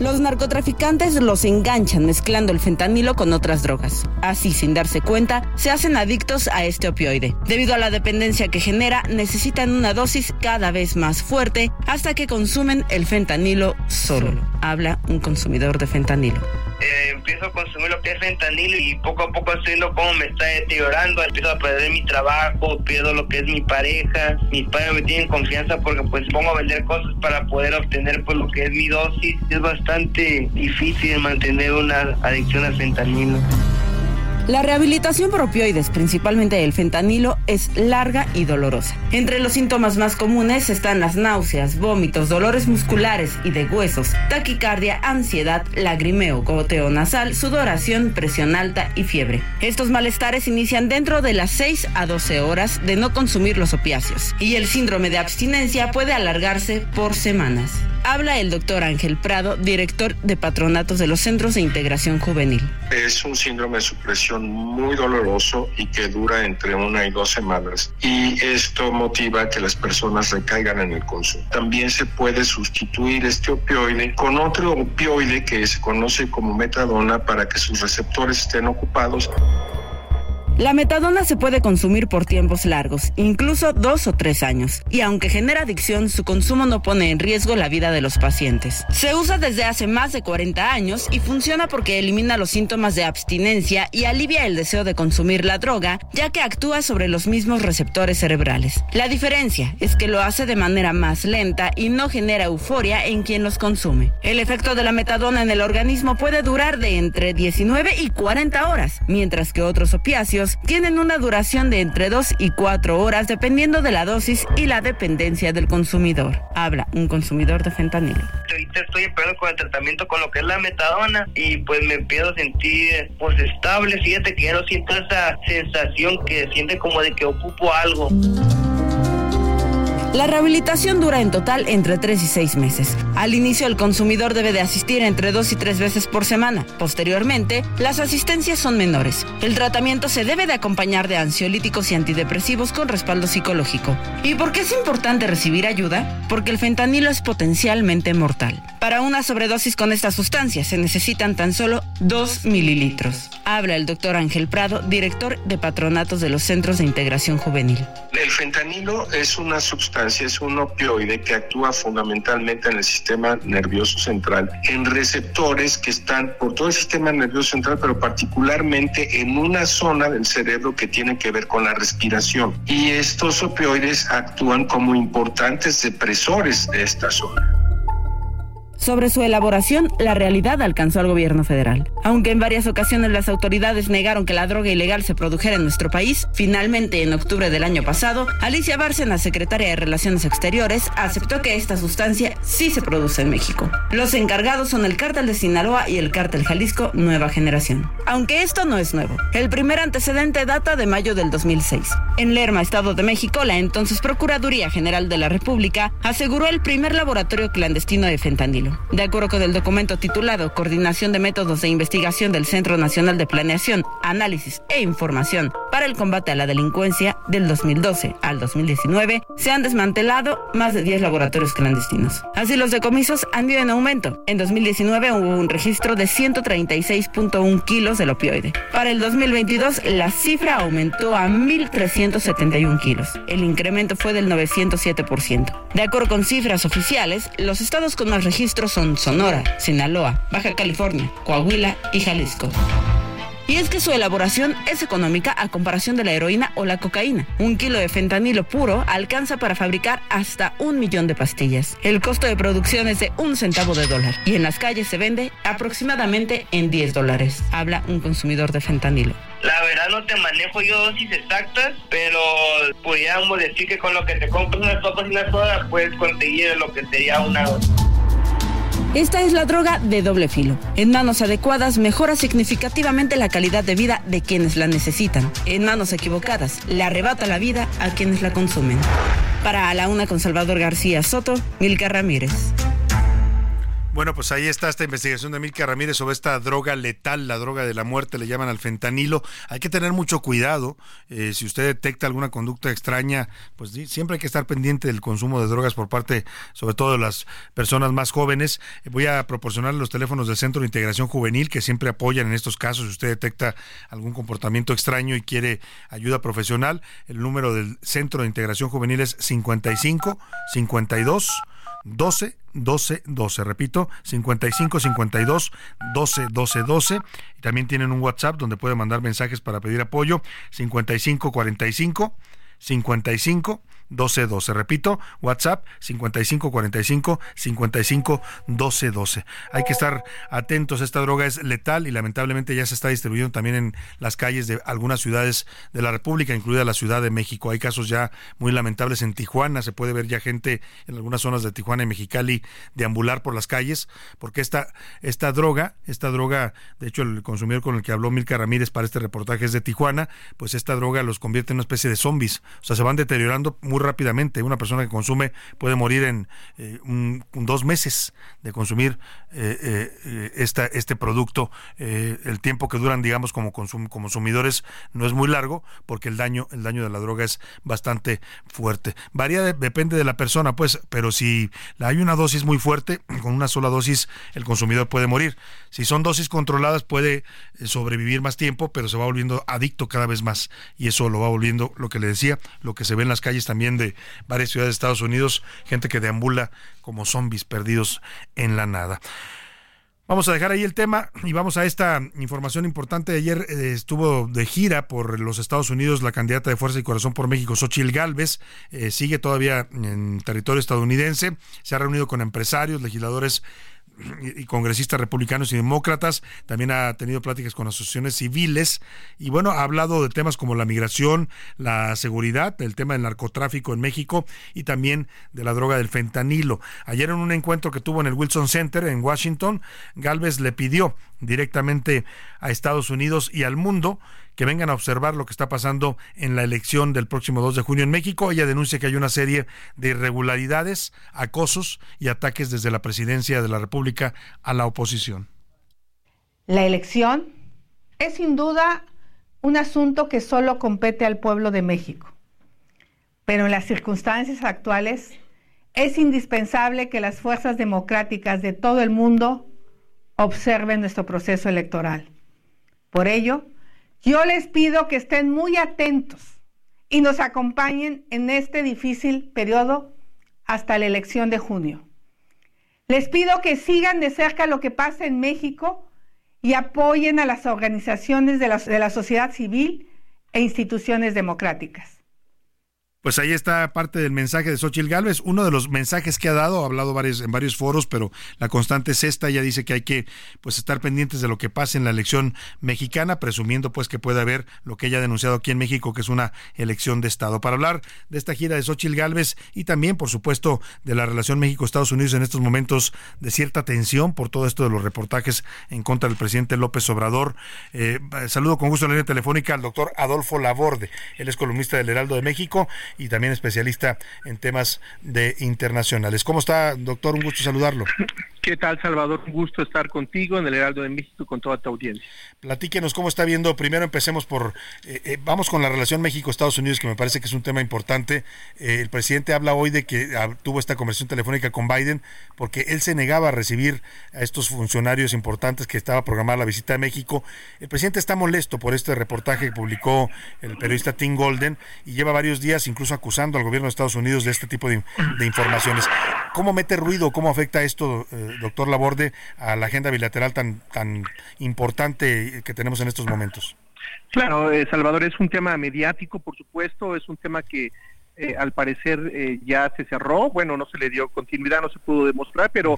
Los narcotraficantes los enganchan mezclando el fentanilo con otras drogas. Así, sin darse cuenta, se hacen adictos a este opioide. Debido a la dependencia que genera, necesitan una dosis cada vez más fuerte hasta que consumen el fentanilo solo. Habla un consumidor de fentanilo. Eh, empiezo a consumir lo que es fentanilo y poco a poco estoy viendo cómo me está deteriorando, empiezo a perder mi trabajo, pierdo lo que es mi pareja, mis padres me tienen confianza porque pues pongo a vender cosas para poder obtener pues lo que es mi dosis, es bastante difícil mantener una adicción al fentanilo. La rehabilitación por opioides, principalmente el fentanilo, es larga y dolorosa. Entre los síntomas más comunes están las náuseas, vómitos, dolores musculares y de huesos, taquicardia, ansiedad, lagrimeo, goteo nasal, sudoración, presión alta y fiebre. Estos malestares inician dentro de las 6 a 12 horas de no consumir los opiáceos y el síndrome de abstinencia puede alargarse por semanas. Habla el doctor Ángel Prado, director de patronatos de los Centros de Integración Juvenil. Es un síndrome de supresión muy doloroso y que dura entre una y dos semanas. Y esto motiva que las personas recaigan en el consumo. También se puede sustituir este opioide con otro opioide que se conoce como metadona para que sus receptores estén ocupados. La metadona se puede consumir por tiempos largos, incluso dos o tres años, y aunque genera adicción, su consumo no pone en riesgo la vida de los pacientes. Se usa desde hace más de 40 años y funciona porque elimina los síntomas de abstinencia y alivia el deseo de consumir la droga, ya que actúa sobre los mismos receptores cerebrales. La diferencia es que lo hace de manera más lenta y no genera euforia en quien los consume. El efecto de la metadona en el organismo puede durar de entre 19 y 40 horas, mientras que otros opiáceos tienen una duración de entre 2 y 4 horas dependiendo de la dosis y la dependencia del consumidor. Habla un consumidor de fentanilo. Ahorita estoy empezando con el tratamiento con lo que es la metadona y pues me empiezo a sentir pues estable. Fíjate que ya no siento esa sensación que siente como de que ocupo algo. La rehabilitación dura en total entre 3 y 6 meses. Al inicio el consumidor debe de asistir entre 2 y 3 veces por semana. Posteriormente, las asistencias son menores. El tratamiento se debe de acompañar de ansiolíticos y antidepresivos con respaldo psicológico. ¿Y por qué es importante recibir ayuda? Porque el fentanilo es potencialmente mortal. Para una sobredosis con esta sustancia se necesitan tan solo 2 mililitros. Habla el doctor Ángel Prado, director de patronatos de los Centros de Integración Juvenil. El fentanilo es una es un opioide que actúa fundamentalmente en el sistema nervioso central, en receptores que están por todo el sistema nervioso central, pero particularmente en una zona del cerebro que tiene que ver con la respiración. Y estos opioides actúan como importantes depresores de esta zona. Sobre su elaboración, la realidad alcanzó al gobierno federal. Aunque en varias ocasiones las autoridades negaron que la droga ilegal se produjera en nuestro país, finalmente en octubre del año pasado, Alicia Bárcena, secretaria de Relaciones Exteriores, aceptó que esta sustancia sí se produce en México. Los encargados son el cártel de Sinaloa y el cártel Jalisco Nueva Generación. Aunque esto no es nuevo. El primer antecedente data de mayo del 2006. En Lerma, Estado de México, la entonces Procuraduría General de la República aseguró el primer laboratorio clandestino de fentanilo. De acuerdo con el documento titulado Coordinación de Métodos de Investigación del Centro Nacional de Planeación, Análisis e Información para el Combate a la Delincuencia del 2012 al 2019, se han desmantelado más de 10 laboratorios clandestinos. Así los decomisos han ido en aumento. En 2019 hubo un registro de 136.1 kilos del opioide. Para el 2022 la cifra aumentó a 1.371 kilos. El incremento fue del 907%. De acuerdo con cifras oficiales, los estados con más registros son Sonora, Sinaloa, Baja California, Coahuila y Jalisco. Y es que su elaboración es económica a comparación de la heroína o la cocaína. Un kilo de fentanilo puro alcanza para fabricar hasta un millón de pastillas. El costo de producción es de un centavo de dólar y en las calles se vende aproximadamente en 10 dólares. Habla un consumidor de fentanilo. La verdad no te manejo yo dosis exactas, pero podríamos decir que con lo que te compras unas papas y una soda puedes conseguir lo que sería una dosis. Esta es la droga de doble filo. En manos adecuadas mejora significativamente la calidad de vida de quienes la necesitan. En manos equivocadas le arrebata la vida a quienes la consumen. Para A la Una con Salvador García Soto, Milka Ramírez. Bueno, pues ahí está esta investigación de Milka Ramírez sobre esta droga letal, la droga de la muerte, le llaman al fentanilo. Hay que tener mucho cuidado. Eh, si usted detecta alguna conducta extraña, pues siempre hay que estar pendiente del consumo de drogas por parte, sobre todo de las personas más jóvenes. voy a proporcionar los teléfonos del Centro de Integración Juvenil que siempre apoyan en estos casos. Si usted detecta algún comportamiento extraño y quiere ayuda profesional, el número del Centro de Integración Juvenil es 55 52 12 12 12. Repito, 55 52 12 12 12. Y también tienen un WhatsApp donde puede mandar mensajes para pedir apoyo. 55 45 55 12 12. Repito, WhatsApp 55 45 55 12 12. Hay que estar atentos. Esta droga es letal y lamentablemente ya se está distribuyendo también en las calles de algunas ciudades de la República, incluida la Ciudad de México. Hay casos ya muy lamentables en Tijuana. Se puede ver ya gente en algunas zonas de Tijuana y Mexicali deambular por las calles porque esta, esta droga, esta droga, de hecho el consumidor con el que habló Milka Ramírez para este reportaje es de Tijuana, pues esta droga los convierte en una especie de zombies o sea, se van deteriorando muy rápidamente. Una persona que consume puede morir en eh, dos meses de consumir eh, eh, esta, este producto. el tiempo que duran, digamos, como, como consumidores no es muy largo porque el daño, el daño de la droga es bastante fuerte. Varía, depende de la persona, pues, pero si hay una dosis muy fuerte, con una sola dosis el consumidor puede morir. Si son dosis controladas puede sobrevivir más tiempo, pero se va volviendo adicto cada vez más y eso lo va volviendo lo que le decía, lo que se ve en las calles también de varias ciudades de Estados Unidos, gente que deambula como zombies perdidos en la nada. Vamos a dejar ahí el tema y vamos a esta información importante. Ayer eh, estuvo de gira por los Estados Unidos la candidata de Fuerza y Corazón por México, Xochil Gálvez. Eh, sigue todavía en territorio estadounidense. Se ha reunido con empresarios, legisladores y congresistas republicanos y demócratas, también ha tenido pláticas con asociaciones civiles y bueno, ha hablado de temas como la migración, la seguridad, el tema del narcotráfico en México y también de la droga del fentanilo. Ayer en un encuentro que tuvo en el Wilson Center en Washington, Galvez le pidió directamente a Estados Unidos y al mundo que vengan a observar lo que está pasando en la elección del próximo 2 de junio en México. Ella denuncia que hay una serie de irregularidades, acosos y ataques desde la presidencia de la República a la oposición. La elección es sin duda un asunto que solo compete al pueblo de México. Pero en las circunstancias actuales es indispensable que las fuerzas democráticas de todo el mundo observen nuestro proceso electoral. Por ello, yo les pido que estén muy atentos y nos acompañen en este difícil periodo hasta la elección de junio. Les pido que sigan de cerca lo que pasa en México y apoyen a las organizaciones de la, de la sociedad civil e instituciones democráticas. Pues ahí está parte del mensaje de Xochitl Gálvez, uno de los mensajes que ha dado, ha hablado varios, en varios foros, pero la constante es esta, ella dice que hay que pues estar pendientes de lo que pase en la elección mexicana, presumiendo pues que puede haber lo que ella ha denunciado aquí en México, que es una elección de Estado. Para hablar de esta gira de Xochitl Gálvez y también, por supuesto, de la relación México-Estados Unidos en estos momentos de cierta tensión por todo esto de los reportajes en contra del presidente López Obrador. Eh, saludo con gusto en la línea telefónica al doctor Adolfo Laborde, él es columnista del Heraldo de México y también especialista en temas de internacionales. ¿Cómo está, doctor? Un gusto saludarlo. ¿Qué tal, Salvador? Un gusto estar contigo en el Heraldo de México con toda tu audiencia. Platíquenos cómo está viendo. Primero empecemos por, eh, eh, vamos con la relación México-Estados Unidos, que me parece que es un tema importante. Eh, el presidente habla hoy de que ah, tuvo esta conversación telefónica con Biden porque él se negaba a recibir a estos funcionarios importantes que estaba programada la visita a México. El presidente está molesto por este reportaje que publicó el periodista Tim Golden y lleva varios días incluso acusando al gobierno de Estados Unidos de este tipo de, informaciones. ¿Cómo mete ruido, cómo afecta esto, doctor Laborde, a la agenda bilateral tan, tan importante que tenemos en estos momentos? Claro, eh, Salvador, es un tema mediático, por supuesto, es un tema que eh, al parecer eh, ya se cerró, bueno, no se le dio continuidad, no se pudo demostrar, pero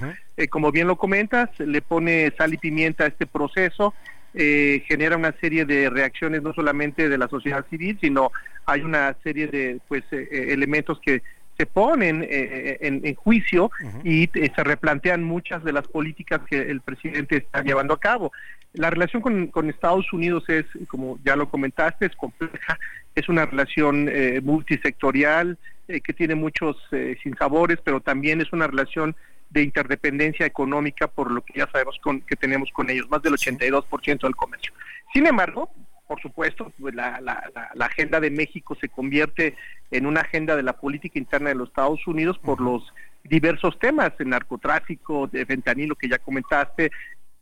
como bien lo comentas, le pone sal y pimienta a este proceso, genera una serie de reacciones no solamente de la sociedad civil, sino hay una serie de pues elementos que se ponen eh, en, juicio y eh, se replantean muchas de las políticas que el presidente está llevando a cabo. La relación con, Estados Unidos es, como ya lo comentaste, es compleja, es una relación eh, multisectorial que tiene muchos sinsabores, pero también es una relación de interdependencia económica por lo que ya sabemos con, que tenemos con ellos, más del 82% del comercio. Sin embargo, por supuesto, pues la, la, agenda de México se convierte en una agenda de la política interna de los Estados Unidos por los diversos temas, el narcotráfico, de fentanilo que ya comentaste,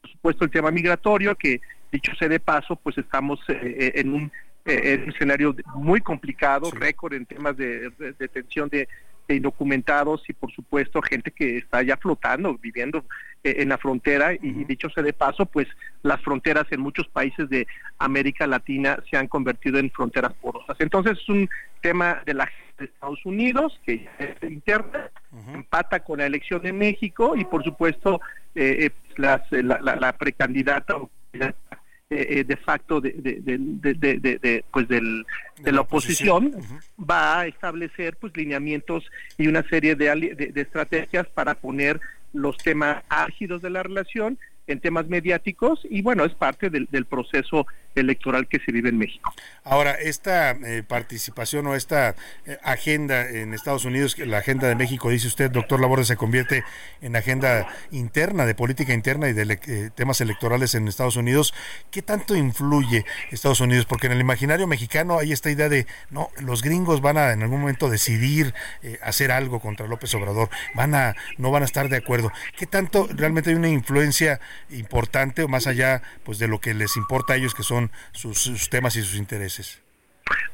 por supuesto el tema migratorio, que dicho sea de paso, pues estamos eh, eh, en un eh, un escenario muy complicado, récord en temas de detención de, indocumentados y por supuesto gente que está ya flotando, viviendo eh, en la frontera. Y, dicho sea de paso, pues las fronteras en muchos países de América Latina se han convertido en fronteras porosas. Entonces es un tema de la de Estados Unidos que es interna, empata con la elección de México y por supuesto eh, las, la, la, precandidata de facto de, de, pues del, de la oposición, va a establecer pues lineamientos y una serie de, estrategias para poner los temas álgidos de la relación en temas mediáticos y bueno, es parte del, proceso electoral que se vive en México. Ahora, esta eh, participación o esta eh, agenda en Estados Unidos, la agenda de México, dice usted, doctor Laborde, se convierte en agenda interna, de política interna y de eh, temas electorales en Estados Unidos. ¿Qué tanto influye Estados Unidos? Porque en el imaginario mexicano hay esta idea de, no, los gringos van a en algún momento decidir hacer algo contra López Obrador, van a, no van a estar de acuerdo. ¿Qué tanto realmente hay una influencia importante o más allá pues de lo que les importa a ellos que son sus, temas y sus intereses?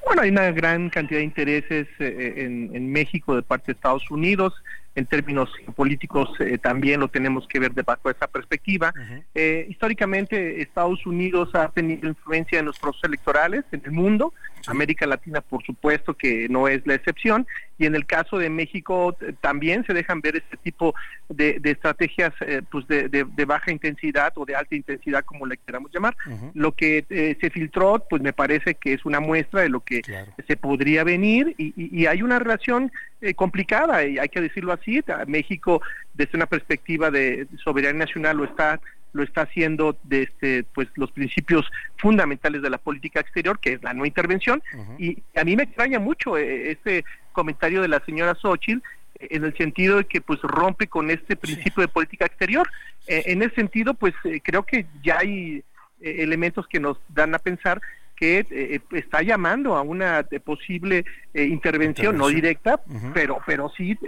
Bueno, hay una gran cantidad de intereses eh, en, México de parte de Estados Unidos. En términos políticos eh, también lo tenemos que ver de bajo esa perspectiva. Eh, históricamente Estados Unidos ha tenido influencia en los procesos electorales en el mundo. América Latina, por supuesto, que no es la excepción. Y en el caso de México también se dejan ver este tipo de, estrategias eh, pues de, baja intensidad o de alta intensidad, como le queramos llamar. Lo que eh, se filtró, pues me parece que es una muestra de lo que se podría venir y, hay una relación eh, complicada, y hay que decirlo así. México, desde una perspectiva de soberanía nacional, lo está lo está haciendo desde este, pues los principios fundamentales de la política exterior, que es la no intervención, y a mí me extraña mucho eh, este comentario de la señora Xochitl eh, en el sentido de que pues rompe con este principio de política exterior. Eh, en ese sentido, pues creo que ya hay elementos que nos dan a pensar que está llamando a una posible intervención, no directa, pero pero sí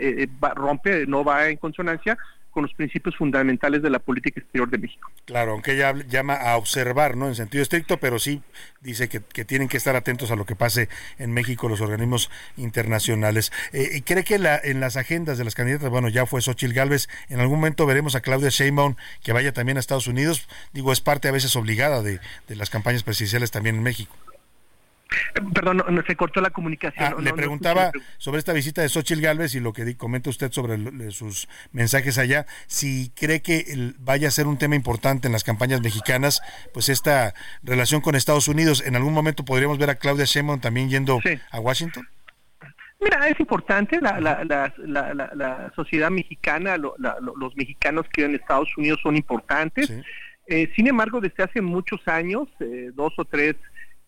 rompe, no va en consonancia con los principios fundamentales de la política exterior de México. Claro, aunque ella llama a observar, ¿no? En sentido estricto, pero sí dice que, tienen que estar atentos a lo que pase en México los organismos internacionales. Eh, ¿Y cree que la, en las agendas de las candidatas, bueno, ya fue Xochitl Galvez, en algún momento veremos a Claudia Sheinbaum que vaya también a Estados Unidos? Digo, es parte a veces obligada de, de las campañas presidenciales también en México. Perdón, no, se cortó la comunicación. Ah, le preguntaba sobre esta visita de Xochitl Galvez y lo que comenta usted sobre sus mensajes allá, si cree que vaya a ser un tema importante en las campañas mexicanas, pues esta relación con Estados Unidos. ¿En algún momento podríamos ver a Claudia Sheinbaum también yendo a Washington? Mira, es importante, la, la, la, la sociedad mexicana, los mexicanos que viven en Estados Unidos son importantes. Eh, sin embargo, desde hace muchos años, eh, dos o tres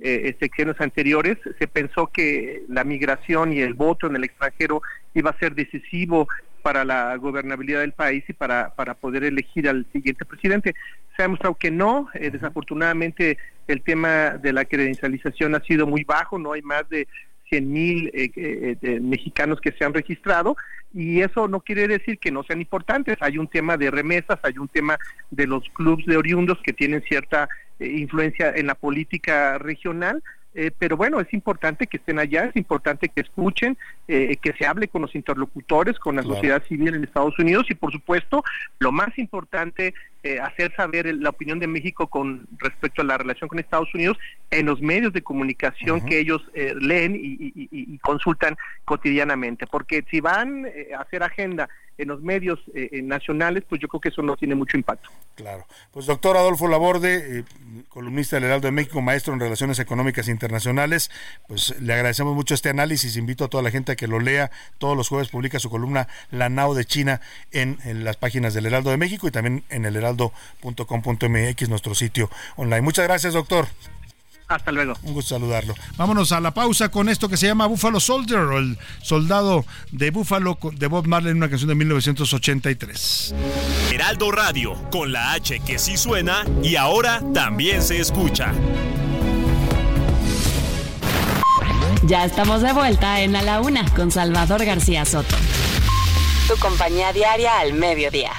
eh, secciones anteriores, se pensó que la migración y el voto en el extranjero iba a ser decisivo para la gobernabilidad del país y para, para poder elegir al siguiente presidente. Se ha demostrado que no, eh, desafortunadamente el tema de la credencialización ha sido muy bajo, no hay más de 100 mil eh, eh, mexicanos que se han registrado y eso no quiere decir que no sean importantes. Hay un tema de remesas, hay un tema de los clubes de oriundos que tienen cierta eh, influencia en la política regional, eh, pero bueno, es importante que estén allá, es importante que escuchen, eh, que se hable con los interlocutores, con la sociedad civil en Estados Unidos y por supuesto, lo más importante, hacer saber la opinión de México con respecto a la relación con Estados Unidos en los medios de comunicación que ellos leen y, consultan cotidianamente, porque si van a hacer agenda en los medios eh, eh, nacionales, pues yo creo que eso no tiene mucho impacto. Claro. Pues doctor Adolfo Laborde, eh, columnista del Heraldo de México, maestro en Relaciones Económicas Internacionales, pues le agradecemos mucho este análisis, invito a toda la gente a que lo lea, todos los jueves publica su columna La Nao de China en, en las páginas del Heraldo de México y también en el heraldo.com.mx, nuestro sitio online. Muchas gracias, doctor. Hasta luego. Un gusto saludarlo. Vámonos a la pausa con esto que se llama Buffalo Soldier o el soldado de Buffalo de Bob Marley en una canción de 1983. Heraldo Radio, con la H que sí suena y ahora también se escucha. Ya estamos de vuelta en A la Una con Salvador García Soto. Tu compañía diaria al mediodía.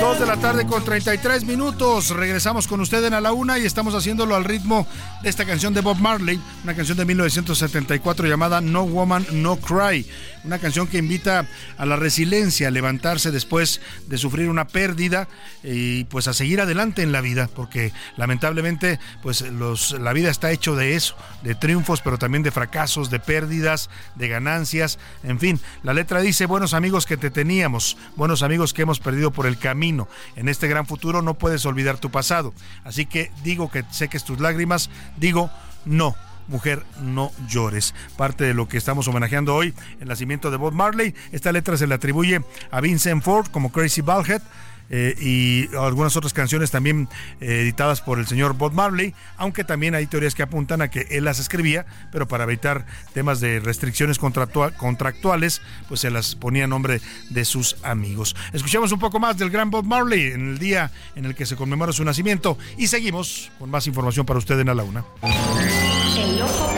Dos de la tarde con 33 minutos. Regresamos con usted en a la una y estamos haciéndolo al ritmo de esta canción de Bob Marley, una canción de 1974 llamada No Woman, No Cry. Una canción que invita a la resiliencia, a levantarse después de sufrir una pérdida y pues a seguir adelante en la vida, porque lamentablemente pues la vida está hecho de eso, de triunfos, pero también de fracasos, de pérdidas, de ganancias. En fin, la letra dice, buenos amigos que te teníamos, buenos amigos que hemos perdido por el camino en este gran futuro no puedes olvidar tu pasado. Así que digo que seques tus lágrimas, digo no. Mujer, no llores. Parte de lo que estamos homenajeando hoy, el nacimiento de Bob Marley. Esta letra se le atribuye a Vincent Ford como Crazy Ballhead eh, y algunas otras canciones también eh, editadas por el señor Bob Marley, aunque también hay teorías que apuntan a que él las escribía, pero para evitar temas de restricciones contractuales, pues se las ponía en nombre de sus amigos. Escuchemos un poco más del gran Bob Marley en el día en el que se conmemora su nacimiento y seguimos con más información para usted en A la Una. El ojo.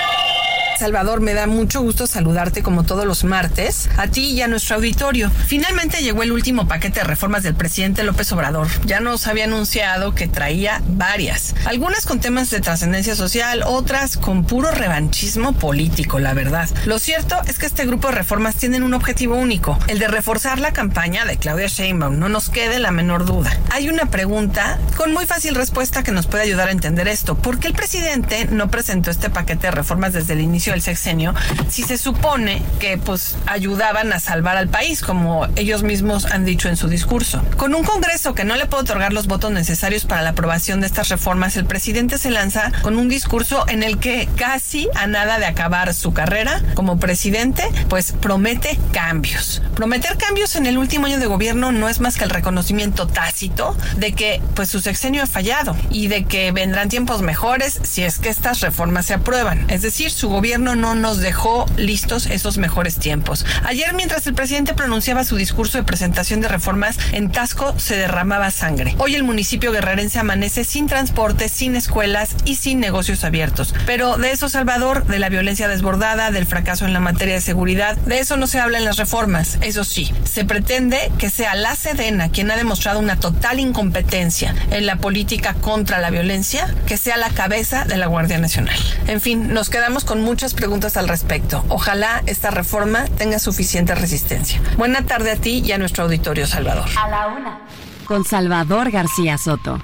Salvador, me da mucho gusto saludarte como todos los martes, a ti y a nuestro auditorio. Finalmente llegó el último paquete de reformas del presidente López Obrador. Ya nos había anunciado que traía varias, algunas con temas de trascendencia social, otras con puro revanchismo político, la verdad. Lo cierto es que este grupo de reformas tienen un objetivo único, el de reforzar la campaña de Claudia Sheinbaum, no nos quede la menor duda. Hay una pregunta con muy fácil respuesta que nos puede ayudar a entender esto. ¿Por qué el presidente no presentó este paquete de reformas desde el inicio del sexenio si se supone que pues ayudaban a salvar al país, como ellos mismos han dicho en su discurso. Con un Congreso que no le puede otorgar los votos necesarios para la aprobación de estas reformas, el presidente se lanza con un discurso en el que casi a nada de acabar su carrera como presidente, pues promete cambios. Prometer cambios en el último año de gobierno no es más que el reconocimiento tácito de que pues su sexenio ha fallado y de que vendrán tiempos mejores si es que estas reformas se aprueban. Es decir, su gobierno no nos dejó listos esos mejores tiempos. Ayer, mientras el presidente pronunciaba su discurso de presentación de reformas, en Tasco se derramaba sangre. Hoy el municipio guerrerense amanece sin transporte, sin escuelas y sin negocios abiertos. Pero de eso, Salvador, de la violencia desbordada, del fracaso en la materia de seguridad, de eso no se habla en las reformas. Eso sí, se pretende que sea la Sedena quien ha demostrado una total incompetencia en la política contra la violencia, que sea la cabeza de la Guardia Nacional. En fin, nos quedamos con muchas preguntas al respecto. Ojalá esta reforma tenga suficiente resistencia. Buena tarde a ti y a nuestro auditorio, Salvador. A la una. Con Salvador García Soto.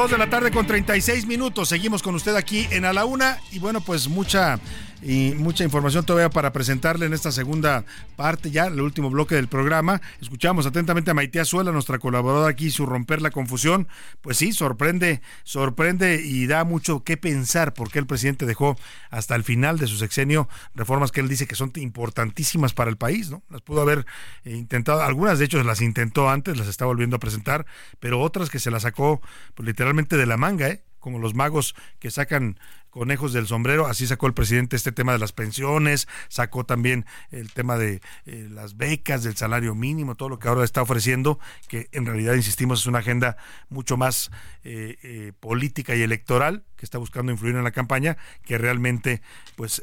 Dos de la tarde con 36 minutos. Seguimos con usted aquí en A la Una. Y bueno, pues mucha y mucha información todavía para presentarle en esta segunda parte, ya el último bloque del programa. Escuchamos atentamente a Maite Azuela, nuestra colaboradora aquí, su romper la confusión. Pues sí, sorprende, sorprende y da mucho que pensar porque el presidente dejó hasta el final de su sexenio reformas que él dice que son importantísimas para el país, ¿no? Las pudo haber eh, intentado, algunas de hecho las intentó antes, las está volviendo a presentar, pero otras que se las sacó pues, literalmente de la manga, ¿eh? Como los magos que sacan conejos del sombrero, así sacó el presidente este tema de las pensiones, sacó también el tema de eh, las becas, del salario mínimo, todo lo que ahora está ofreciendo, que en realidad, insistimos, es una agenda mucho más eh, eh, política y electoral, que está buscando influir en la campaña, que realmente, pues,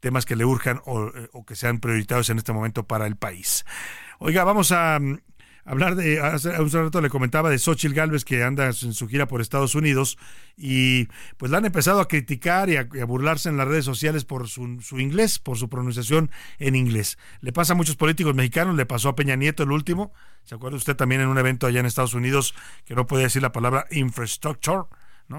temas que le urjan o, o que sean prioritarios en este momento para el país. Oiga, vamos a hablar de, hace un rato le comentaba de Xochitl Galvez que anda en su gira por Estados Unidos y pues la han empezado a criticar y a, burlarse en las redes sociales por su, su, inglés, por su pronunciación en inglés. Le pasa a muchos políticos mexicanos, le pasó a Peña Nieto el último, ¿se acuerda usted también en un evento allá en Estados Unidos que no podía decir la palabra infrastructure?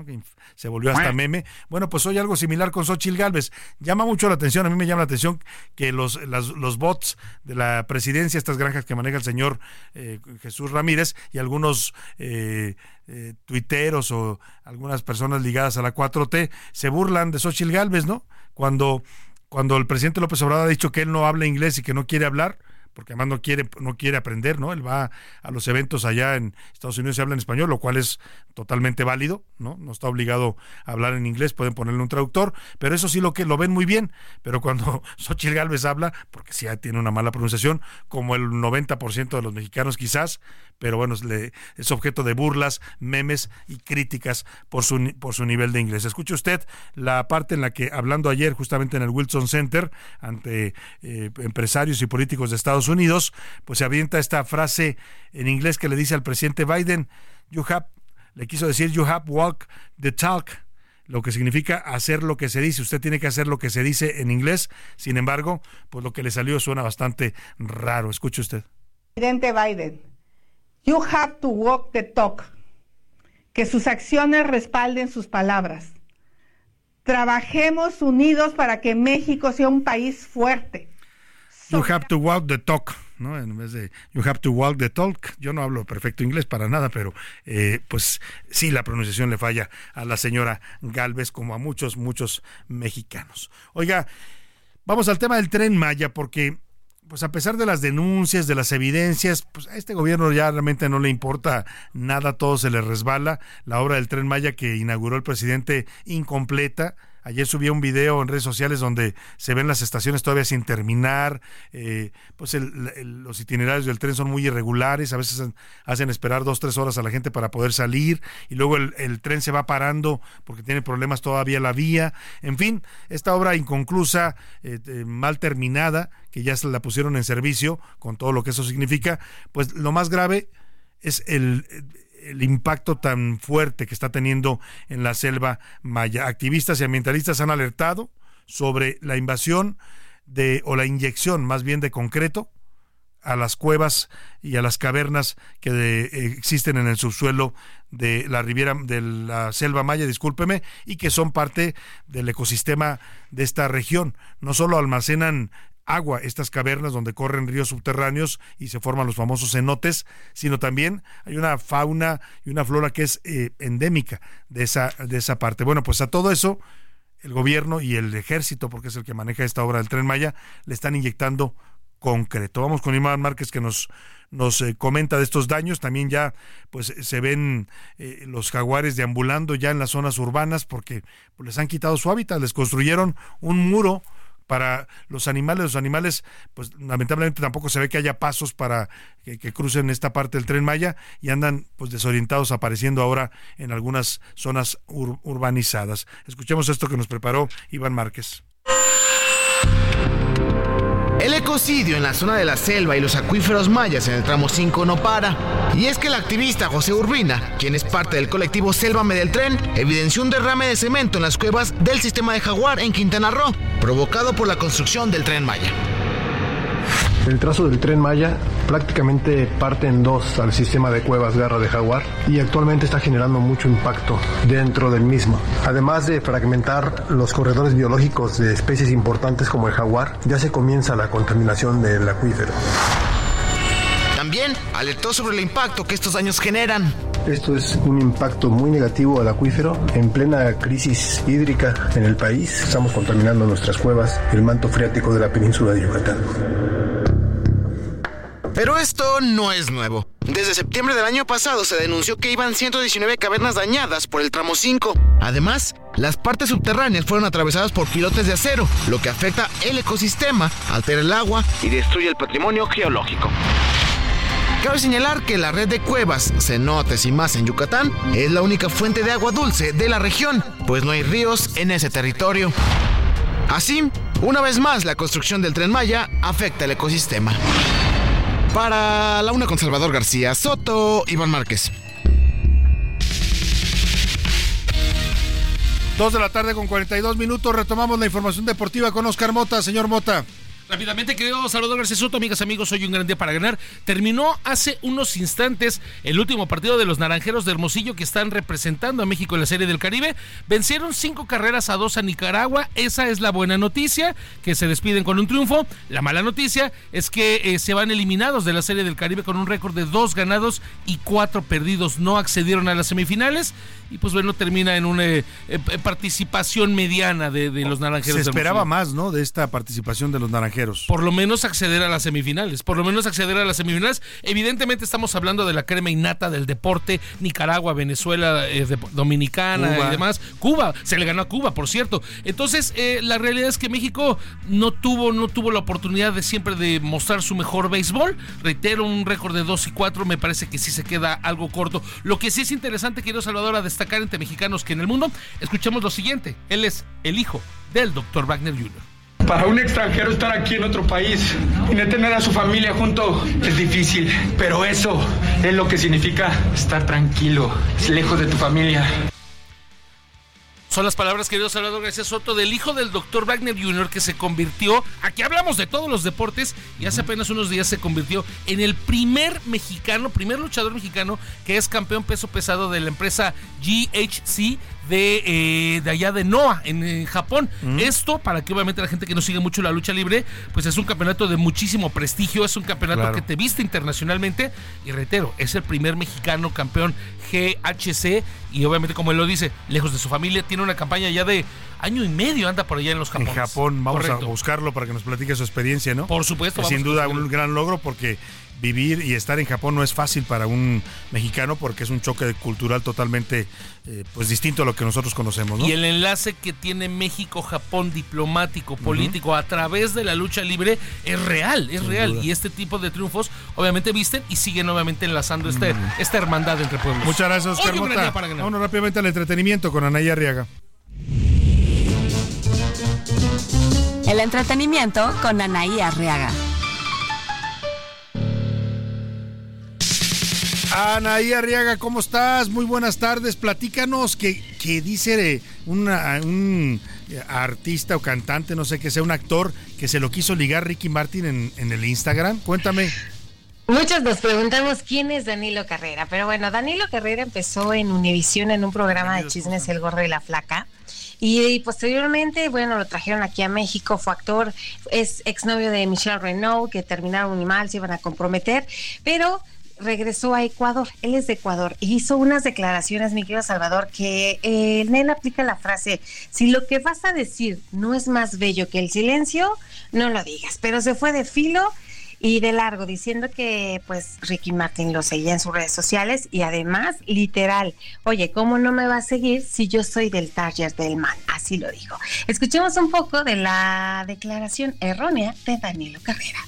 Que se volvió hasta meme. Bueno, pues hoy algo similar con Xochitl Galvez. Llama mucho la atención, a mí me llama la atención que los, los bots de la presidencia, estas granjas que maneja el señor eh, Jesús Ramírez y algunos eh, eh, tuiteros o algunas personas ligadas a la 4T se burlan de Xochitl Galvez, ¿no? Cuando, cuando el presidente López Obrador ha dicho que él no habla inglés y que no quiere hablar, porque además no quiere, no quiere aprender, ¿no? Él va a los eventos allá en Estados Unidos y habla en español, lo cual es totalmente válido, ¿no? No está obligado a hablar en inglés, pueden ponerle un traductor, pero eso sí lo que lo ven muy bien, pero cuando Xochitl Galvez habla, porque sí tiene una mala pronunciación, como el 90% de los mexicanos quizás, pero bueno, es, objeto de burlas, memes y críticas por su, por su nivel de inglés. Escuche usted la parte en la que, hablando ayer justamente en el Wilson Center, ante eh, empresarios y políticos de Estados Unidos, pues se avienta esta frase en inglés que le dice al presidente Biden, you have, le quiso decir, you have walk the talk lo que significa hacer lo que se dice. Usted tiene que hacer lo que se dice en inglés. Sin embargo, pues lo que le salió suena bastante raro. Escuche usted. Presidente Biden, You have to walk the talk. que sus acciones respalden sus palabras. Trabajemos unidos para que México sea un país fuerte. You have to walk the talk, ¿no? En vez de you have to walk the talk. Yo no hablo perfecto inglés para nada, pero eh, pues sí, la pronunciación le falla a la señora Galvez como a muchos, muchos mexicanos. Oiga, vamos al tema del tren Maya, porque pues a pesar de las denuncias, de las evidencias, pues a este gobierno ya realmente no le importa nada, todo se le resbala. La obra del tren Maya que inauguró el presidente incompleta. Ayer subí un video en redes sociales donde se ven las estaciones todavía sin terminar, eh, pues los itinerarios del tren son muy irregulares, a veces hacen esperar dos, tres horas a la gente para poder salir y luego el, tren se va parando porque tiene problemas todavía la vía. En fin, esta obra inconclusa, eh, eh, mal terminada, que ya se la pusieron en servicio con todo lo que eso significa, pues lo más grave es el el impacto tan fuerte que está teniendo en la selva maya. Activistas y ambientalistas han alertado sobre la invasión de o la inyección más bien de concreto a las cuevas y a las cavernas que eh, existen en el subsuelo de la riviera de la selva maya, discúlpeme, y que son parte del ecosistema de esta región. No solo almacenan agua, estas cavernas donde corren ríos subterráneos y se forman los famosos cenotes, sino también hay una fauna y una flora que es eh, endémica de esa, de esa parte. Bueno, pues a todo eso el gobierno y el ejército, porque es el que maneja esta obra del tren Maya, le están inyectando concreto. Vamos con Iván Márquez que nos nos eh, comenta de estos daños. También ya pues se ven eh, los jaguares deambulando ya en las zonas urbanas porque pues, les han quitado su hábitat, les construyeron un muro para los animales. Los animales, pues lamentablemente tampoco se ve que haya pasos para que, crucen esta parte del tren Maya y andan pues desorientados apareciendo ahora en algunas zonas urbanizadas. Escuchemos esto que nos preparó Iván Márquez. El ecocidio en la zona de la selva y los acuíferos mayas en el tramo 5 no para. Y es que el activista José Urbina, quien es parte del colectivo Sélvame del Tren, evidenció un derrame de cemento en las cuevas del sistema de Jaguar en Quintana Roo, provocado por la construcción del tren Maya. El trazo del tren Maya prácticamente parte en dos al sistema de cuevas Garra de Jaguar y actualmente está generando mucho impacto dentro del mismo. Además de fragmentar los corredores biológicos de especies importantes como el jaguar, ya se comienza la contaminación del acuífero. También alertó sobre el impacto que estos daños generan. Esto es un impacto muy negativo al acuífero. En plena crisis hídrica en el país, estamos contaminando nuestras cuevas, el manto freático de la península de Yucatán. Pero esto no es nuevo. Desde septiembre del año pasado se denunció que iban 119 cavernas dañadas por el tramo 5. Además, las partes subterráneas fueron atravesadas por pilotes de acero, lo que afecta el ecosistema, altera el agua y destruye el patrimonio geológico. Cabe señalar que la red de cuevas, cenotes y más en Yucatán es la única fuente de agua dulce de la región, pues no hay ríos en ese territorio. Así, una vez más, la construcción del tren Maya afecta el ecosistema. Para la una con Salvador García Soto, Iván Márquez. Dos de la tarde con 42 minutos. Retomamos la información deportiva con Oscar Mota. Señor Mota. Rápidamente, querido Salvador García Soto, amigas, amigos, hoy un gran día para ganar. Terminó hace unos instantes el último partido de los Naranjeros de Hermosillo que están representando a México en la Serie del Caribe. Vencieron cinco carreras a dos a Nicaragua. Esa es la buena noticia, que se despiden con un triunfo. La mala noticia es que eh, se van eliminados de la Serie del Caribe con un récord de dos ganados y cuatro perdidos. No accedieron a las semifinales y pues bueno, termina en una eh, eh, participación mediana de, los Naranjeros. Se esperaba más, ¿no? De esta participación de los Naranjeros. Por lo menos acceder a las semifinales, por lo menos acceder a las semifinales. Evidentemente estamos hablando de la crema innata del deporte, Nicaragua, Venezuela, eh, Dominicana y demás. Cuba, se le ganó a Cuba, por cierto. Entonces, la realidad es que México no tuvo, no tuvo la oportunidad de siempre de mostrar su mejor béisbol. Reitero, un récord de 2 y 4 me parece que sí se queda algo corto. Lo que sí es interesante, querido Salvador, a destacar entre mexicanos que en el mundo, escuchemos lo siguiente. Él es el hijo del Dr. Wagner Jr. Para un extranjero estar aquí en otro país y no tener a su familia junto es difícil, pero eso es lo que significa estar tranquilo, lejos de tu familia. Son las palabras, querido Salvador García Soto, del hijo del doctor Wagner Jr., que se convirtió, aquí hablamos de todos los deportes, y hace apenas unos días se convirtió en el primer mexicano, primer luchador mexicano que es campeón peso pesado de la empresa GHC de, eh, de allá de Noah, en, Japón. Esto para que obviamente la gente que no sigue mucho la lucha libre, pues es un campeonato de muchísimo prestigio, es un campeonato que te viste internacionalmente y reitero, es el primer mexicano campeón GHC y obviamente como él lo dice, lejos de su familia, tiene una campaña ya de año y medio, anda por allá en los Japón. En Japón, vamos a buscarlo para que nos platique su experiencia, ¿no? Por supuesto. sin duda un gran logro porque vivir y estar en Japón no es fácil para un mexicano porque es un choque cultural totalmente eh, pues distinto a lo que nosotros conocemos. Y el enlace que tiene México-Japón diplomático, político, a través de la lucha libre es real, es real. Y este tipo de triunfos obviamente visten y siguen obviamente enlazando este, esta hermandad entre pueblos. Muchas gracias, Oscar Mota. Vámonos rápidamente al entretenimiento con Anaya Arriaga. El entretenimiento con Anaí Arriaga. Anaí Arriaga, ¿cómo estás? Muy buenas tardes. Platícanos que, que dice un artista o cantante, no sé qué sea, un actor que se lo quiso ligar Ricky Martin en, en el Instagram. Cuéntame. Muchos nos preguntamos quién es Danilo Carrera, pero bueno, Danilo Carrera empezó en Univisión en un programa de chismes El Gordo y la Flaca. Y, posteriormente, bueno, lo trajeron aquí a México, fue actor, es exnovio de Michelle Renault, que terminaron muy mal, se iban a comprometer, pero regresó a Ecuador, él es de Ecuador, y hizo unas declaraciones, mi querido Salvador, que eh, él aplica la frase, si lo que vas a decir no es más bello que el silencio, no lo digas, pero se fue de filo y de largo diciendo que pues Ricky Martin lo seguía en sus redes sociales y además literal, oye, ¿cómo no me va a seguir si yo soy del taller del mal? Así lo dijo. Escuchemos un poco de la declaración errónea de Danilo Carrera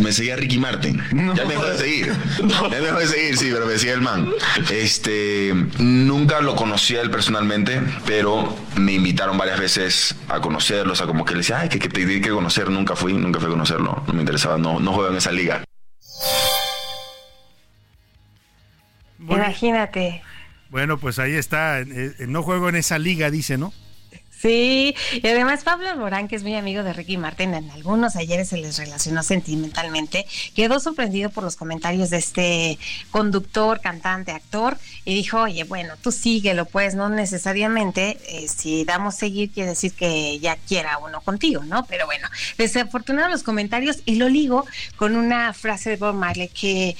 me seguía Ricky Martin. ya me dejó de seguir. Ya me dejó de seguir, sí, pero me decía el man. Este, nunca lo conocía él personalmente, pero me invitaron varias veces a conocerlos, a como que le decía, ay, que, que te que conocer. Nunca fui, nunca fui a conocerlo. No me interesaba, no, no juego en esa liga. Imagínate. Bueno, pues ahí está. Eh, eh, no juego en esa liga, dice, ¿no? Sí, y además Pablo Morán, que es muy amigo de Ricky Martin, en algunos ayeres se les relacionó sentimentalmente, quedó sorprendido por los comentarios de este conductor, cantante, actor, y dijo, oye, bueno, tú síguelo, pues no necesariamente, eh, si damos seguir quiere decir que ya quiera uno contigo, ¿no? Pero bueno, desafortunados los comentarios y lo ligo con una frase de Bob Marley que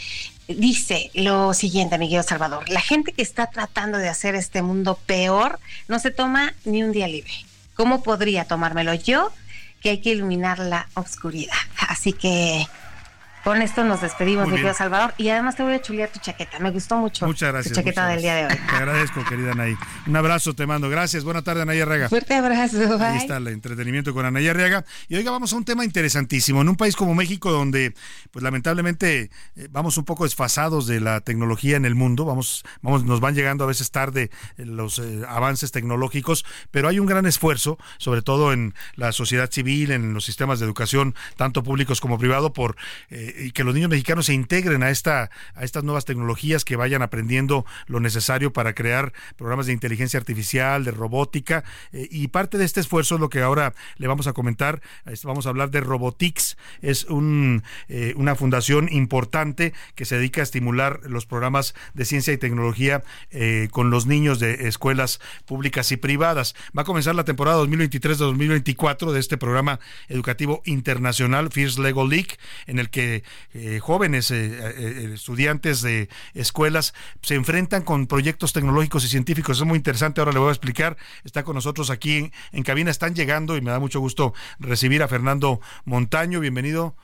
dice lo siguiente, Miguel Salvador. La gente que está tratando de hacer este mundo peor no se toma ni un día libre. ¿Cómo podría tomármelo yo? Que hay que iluminar la oscuridad. Así que con esto nos despedimos, mi querido Salvador. Y además te voy a chulear tu chaqueta. Me gustó mucho. Muchas gracias. Tu chaqueta del día de hoy. Te agradezco, querida Anaí. Un abrazo te mando. Gracias. Buena tarde, Anaí Arrega. Fuerte abrazo. Ahí está el entretenimiento con Anaí Arriaga. Y oiga, vamos a un tema interesantísimo. En un país como México, donde, pues lamentablemente, eh, vamos un poco desfasados de la tecnología en el mundo. Vamos, vamos, nos van llegando a veces tarde eh, los eh, avances tecnológicos, pero hay un gran esfuerzo, sobre todo en la sociedad civil, en los sistemas de educación, tanto públicos como privados, por que los niños mexicanos se integren a, esta, a estas nuevas tecnologías, que vayan aprendiendo lo necesario para crear programas de inteligencia artificial, de robótica. Eh, y parte de este esfuerzo es lo que ahora le vamos a comentar. Vamos a hablar de Robotics. Es un, eh, una fundación importante que se dedica a estimular los programas de ciencia y tecnología eh, con los niños de escuelas públicas y privadas. Va a comenzar la temporada 2023-2024 de este programa educativo internacional, First Lego League, en el que jóvenes jóvenes eh, eh, eh, estudiantes de escuelas se enfrentan con proyectos tecnológicos y científicos. Es muy interesante, ahora le voy a explicar. Está con nosotros aquí en, cabina, están llegando y me da mucho gusto recibir a Fernando Montaño. Bienvenido.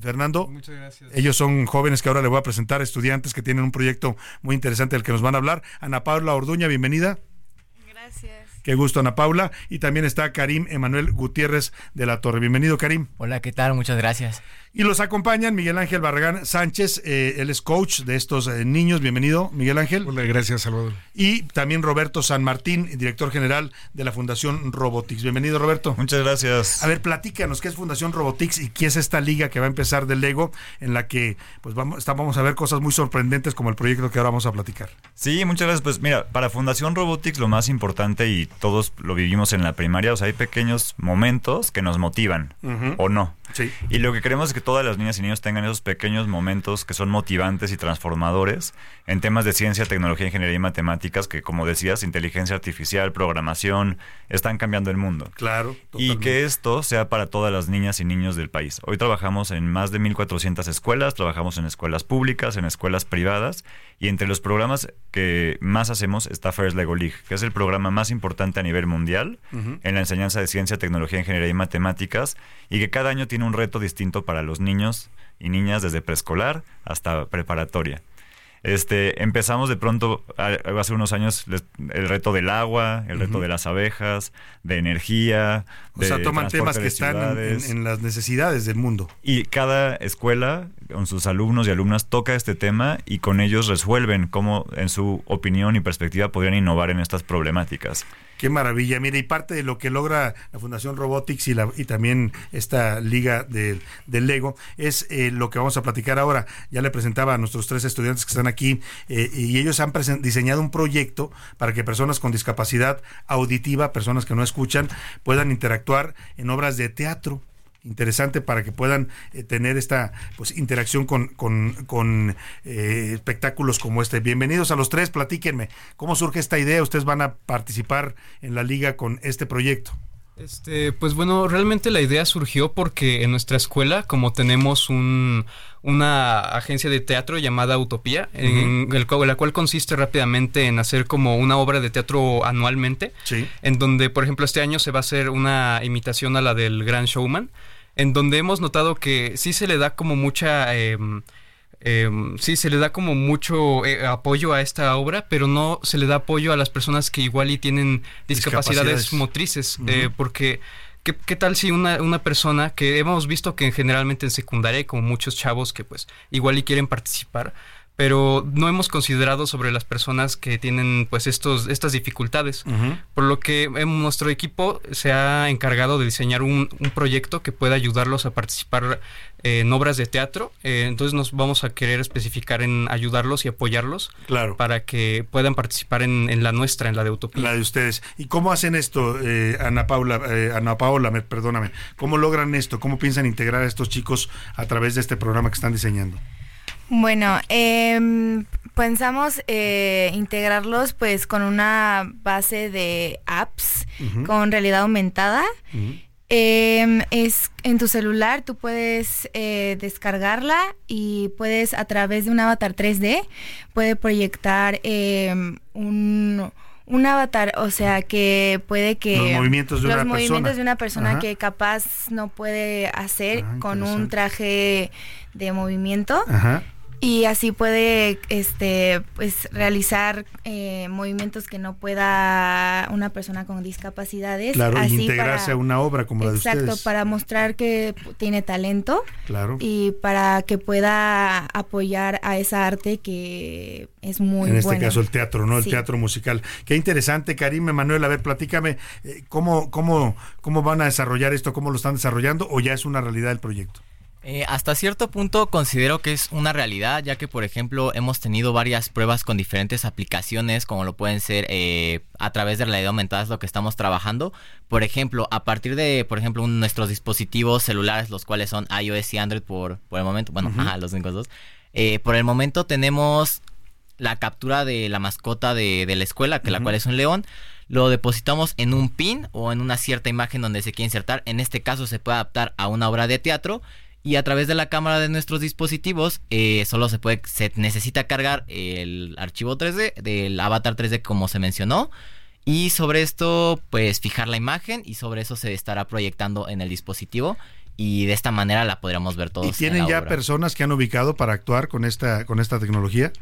Fernando. Muchas gracias. Ellos son jóvenes que ahora le voy a presentar, estudiantes que tienen un proyecto muy interesante del que nos van a hablar. Ana Paula Orduña, bienvenida. Gracias. Qué gusto, Ana Paula. Y también está Karim Emanuel Gutiérrez de la Torre. Bienvenido, Karim. Hola, ¿qué tal? Muchas gracias. Y los acompañan Miguel Ángel Barragán Sánchez, eh, él es coach de estos eh, niños. Bienvenido, Miguel Ángel. Hola, gracias, Salvador. Y también Roberto San Martín, director general de la Fundación Robotics. Bienvenido, Roberto. Muchas gracias. A ver, platícanos qué es Fundación Robotics y qué es esta liga que va a empezar del Lego, en la que pues vamos, vamos a ver cosas muy sorprendentes como el proyecto que ahora vamos a platicar. Sí, muchas gracias. Pues mira, para Fundación Robotics lo más importante, y todos lo vivimos en la primaria, o sea, hay pequeños momentos que nos motivan, o no. Sí. Y lo que queremos es que todas las niñas y niños tengan esos pequeños momentos que son motivantes y transformadores en temas de ciencia, tecnología, ingeniería y matemáticas que, como decías, inteligencia artificial, programación, están cambiando el mundo. Claro. Y que esto sea para todas las niñas y niños del país. Hoy trabajamos en más de 1.400 escuelas, trabajamos en escuelas públicas, en escuelas privadas, y entre los programas que más hacemos está First Lego League, que es el programa más importante a nivel mundial en la enseñanza de ciencia, tecnología, ingeniería y matemáticas, y que cada año tiene un reto distinto para los niños y niñas desde preescolar hasta preparatoria. Este, empezamos de pronto, hace unos años, el reto del agua, el reto de las abejas, de energía. O sea, de toman transporte temas que están en las necesidades del mundo. Y cada escuela, con sus alumnos y alumnas, toca este tema y con ellos resuelven cómo, en su opinión y perspectiva, podrían innovar en estas problemáticas. Qué maravilla. Mire, y parte de lo que logra la Fundación Robotics y, la, y también esta liga de- del Lego es eh, lo que vamos a platicar ahora. Ya le presentaba a nuestros tres estudiantes que están aquí eh, y ellos han diseñado un proyecto para que personas con discapacidad auditiva, personas que no escuchan, puedan interactuar en obras de teatro interesante para que puedan eh, tener esta pues interacción con, con, eh, espectáculos como este. Bienvenidos a los tres, platíquenme, ¿cómo surge esta idea? Ustedes van a participar en la liga con este proyecto. Este, pues bueno, realmente la idea surgió porque en nuestra escuela, como tenemos un, una agencia de teatro llamada Utopía, en el la cual consiste rápidamente en hacer como una obra de teatro anualmente, Sí. en donde, por ejemplo, este año se va a hacer una imitación a la del Gran Showman, en donde hemos notado que sí se le da como mucha... em, em, sí, se le da como mucho eh, apoyo a esta obra, pero no se le da apoyo a las personas que igual y tienen discapacidades Discapacidades. motrices, eh, porque ¿qué, qué tal si una, una persona que hemos visto que generalmente en secundaria hay como muchos chavos que pues igual y quieren participar, pero no hemos considerado sobre las personas que tienen pues estos estas dificultades. Por lo que nuestro equipo se ha encargado de diseñar un, un proyecto que pueda ayudarlos a participar eh, en obras de teatro. Eh, entonces nos vamos a querer especificar en ayudarlos y apoyarlos Claro. para que puedan participar en, en la nuestra, en la de Utopía. La de ustedes. ¿Y cómo hacen esto, eh, Ana Paula, eh, Ana Paola, me- perdóname? ¿Cómo logran esto? ¿Cómo piensan integrar a estos chicos a través de este programa que están diseñando? Bueno, em, pensamos eh, integrarlos pues con una base de apps con realidad aumentada. Em, es en tu celular, tú puedes eh, descargarla y puedes a través de un avatar 3D, puede proyectar em, un, un avatar, o sea que puede que Los movimientos de los una movimientos persona. de una persona Ajá. que capaz no puede hacer Ah, con un traje de movimiento Ajá. Y así puede este pues realizar eh, movimientos que no pueda una persona con discapacidades Claro, y así integrarse para- a una obra como la de exacto ustedes. para mostrar que tiene talento Claro. y para que pueda apoyar a esa arte que es muy en este buena. caso el teatro, ¿no? El Sí. teatro musical. Qué interesante, Karim Emanuel. A ver, platícame, eh, ¿cómo, cómo, ¿cómo van a desarrollar esto? ¿Cómo lo están desarrollando? ¿O ya es una realidad el proyecto? Eh, hasta cierto punto considero que es una realidad, ya que por ejemplo hemos tenido varias pruebas con diferentes aplicaciones, como lo pueden ser eh, a través de realidad aumentada, es lo que estamos trabajando. Por ejemplo, a partir de, por ejemplo, un- nuestros dispositivos celulares, los cuales son iOS y Android por, por el momento, bueno, ajá, los únicos dos. Eh, por el momento tenemos la captura de la mascota de, de la escuela, que la cual es un león. Lo depositamos en un pin o en una cierta imagen donde se quiere insertar. En este caso se puede adaptar a una obra de teatro. Y a través de la cámara de nuestros dispositivos eh, solo se puede, se necesita cargar el archivo 3D del avatar 3D como se mencionó. Y sobre esto, pues fijar la imagen y sobre eso se estará proyectando en el dispositivo. Y de esta manera la podríamos ver todos. ¿Y en tienen la ya obra. personas que han ubicado para actuar con esta, con esta tecnología?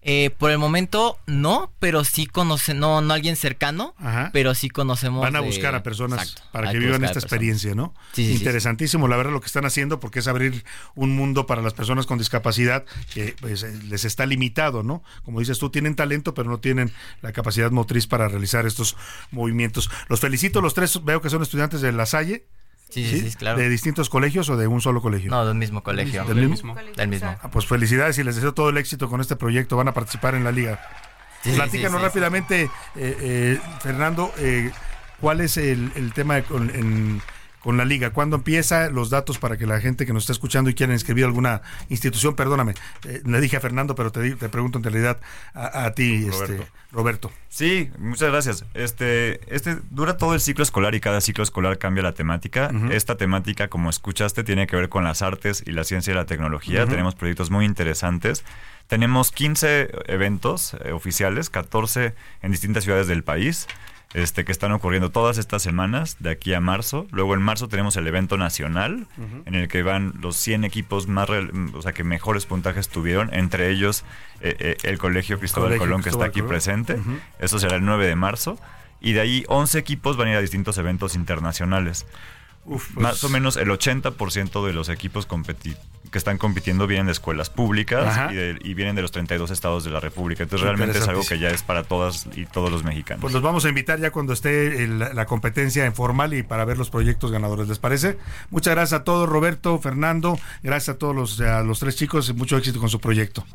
Eh, por el momento no, pero sí conocen, no, no alguien cercano, pero sí conocemos. Van a buscar a personas para que vivan esta experiencia, ¿no? Interesantísimo, la verdad, lo que están haciendo, porque es abrir un mundo para las personas con discapacidad que pues, eh, les está limitado, ¿no? Como dices tú, tienen talento, pero no tienen la capacidad motriz para realizar estos movimientos. Los felicito, los tres veo que son estudiantes de La Salle. Sí, sí, claro. ¿De distintos colegios o de un solo colegio? No, del mismo colegio. ¿Del, mismo? Del mismo. Ah, pues felicidades y les deseo todo el éxito con este proyecto. Van a participar en la liga. Platícanos rápidamente, eh, eh, Fernando, eh, ¿cuál es el, tema en, con la liga? ¿Cuándo empieza? Los datos para que la gente que nos está escuchando y quiera inscribir alguna institución, perdóname, eh, le dije a Fernando, pero te, te pregunto en realidad a, ti, Roberto. Este, Roberto. Sí, muchas gracias. Este, este dura todo el ciclo escolar y cada ciclo escolar cambia la temática. Esta temática, como escuchaste, tiene que ver con las artes y la ciencia y la tecnología. Tenemos proyectos muy interesantes. Tenemos 15 eventos eh, oficiales, 14 en distintas ciudades del país este, que están ocurriendo todas estas semanas, de aquí a marzo. Luego en marzo tenemos el evento nacional, en el que van los 100 equipos más, o sea, que mejores puntajes tuvieron, entre ellos eh, eh, el Colegio Cristóbal Colón, que está aquí presente. Eso será el 9 de marzo. Y de ahí 11 equipos van a ir a distintos eventos internacionales. Pues más o menos el 80% de los equipos que están compitiendo vienen de escuelas públicas y, vienen de los 32 estados de la República. Entonces realmente es algo que ya es para todas y todos los mexicanos. Pues los vamos a invitar ya cuando esté la competencia en formal y para ver los proyectos ganadores. ¿Les parece? Muchas gracias a todos, Roberto, Fernando. Gracias a todos los, a los tres chicos y mucho éxito con su proyecto.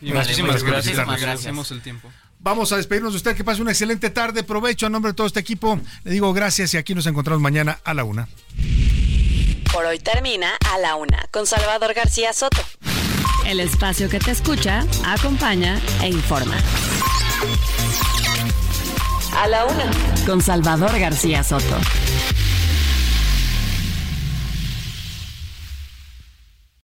muchísimas gracias. Agradecemos el tiempo. Vamos a despedirnos de usted. Que pase una excelente tarde. Provecho a nombre de todo este equipo. Le digo gracias y aquí nos encontramos mañana a la una. Por hoy termina a la una con Salvador García Soto. El espacio que te escucha, acompaña e informa. A la una con Salvador García Soto.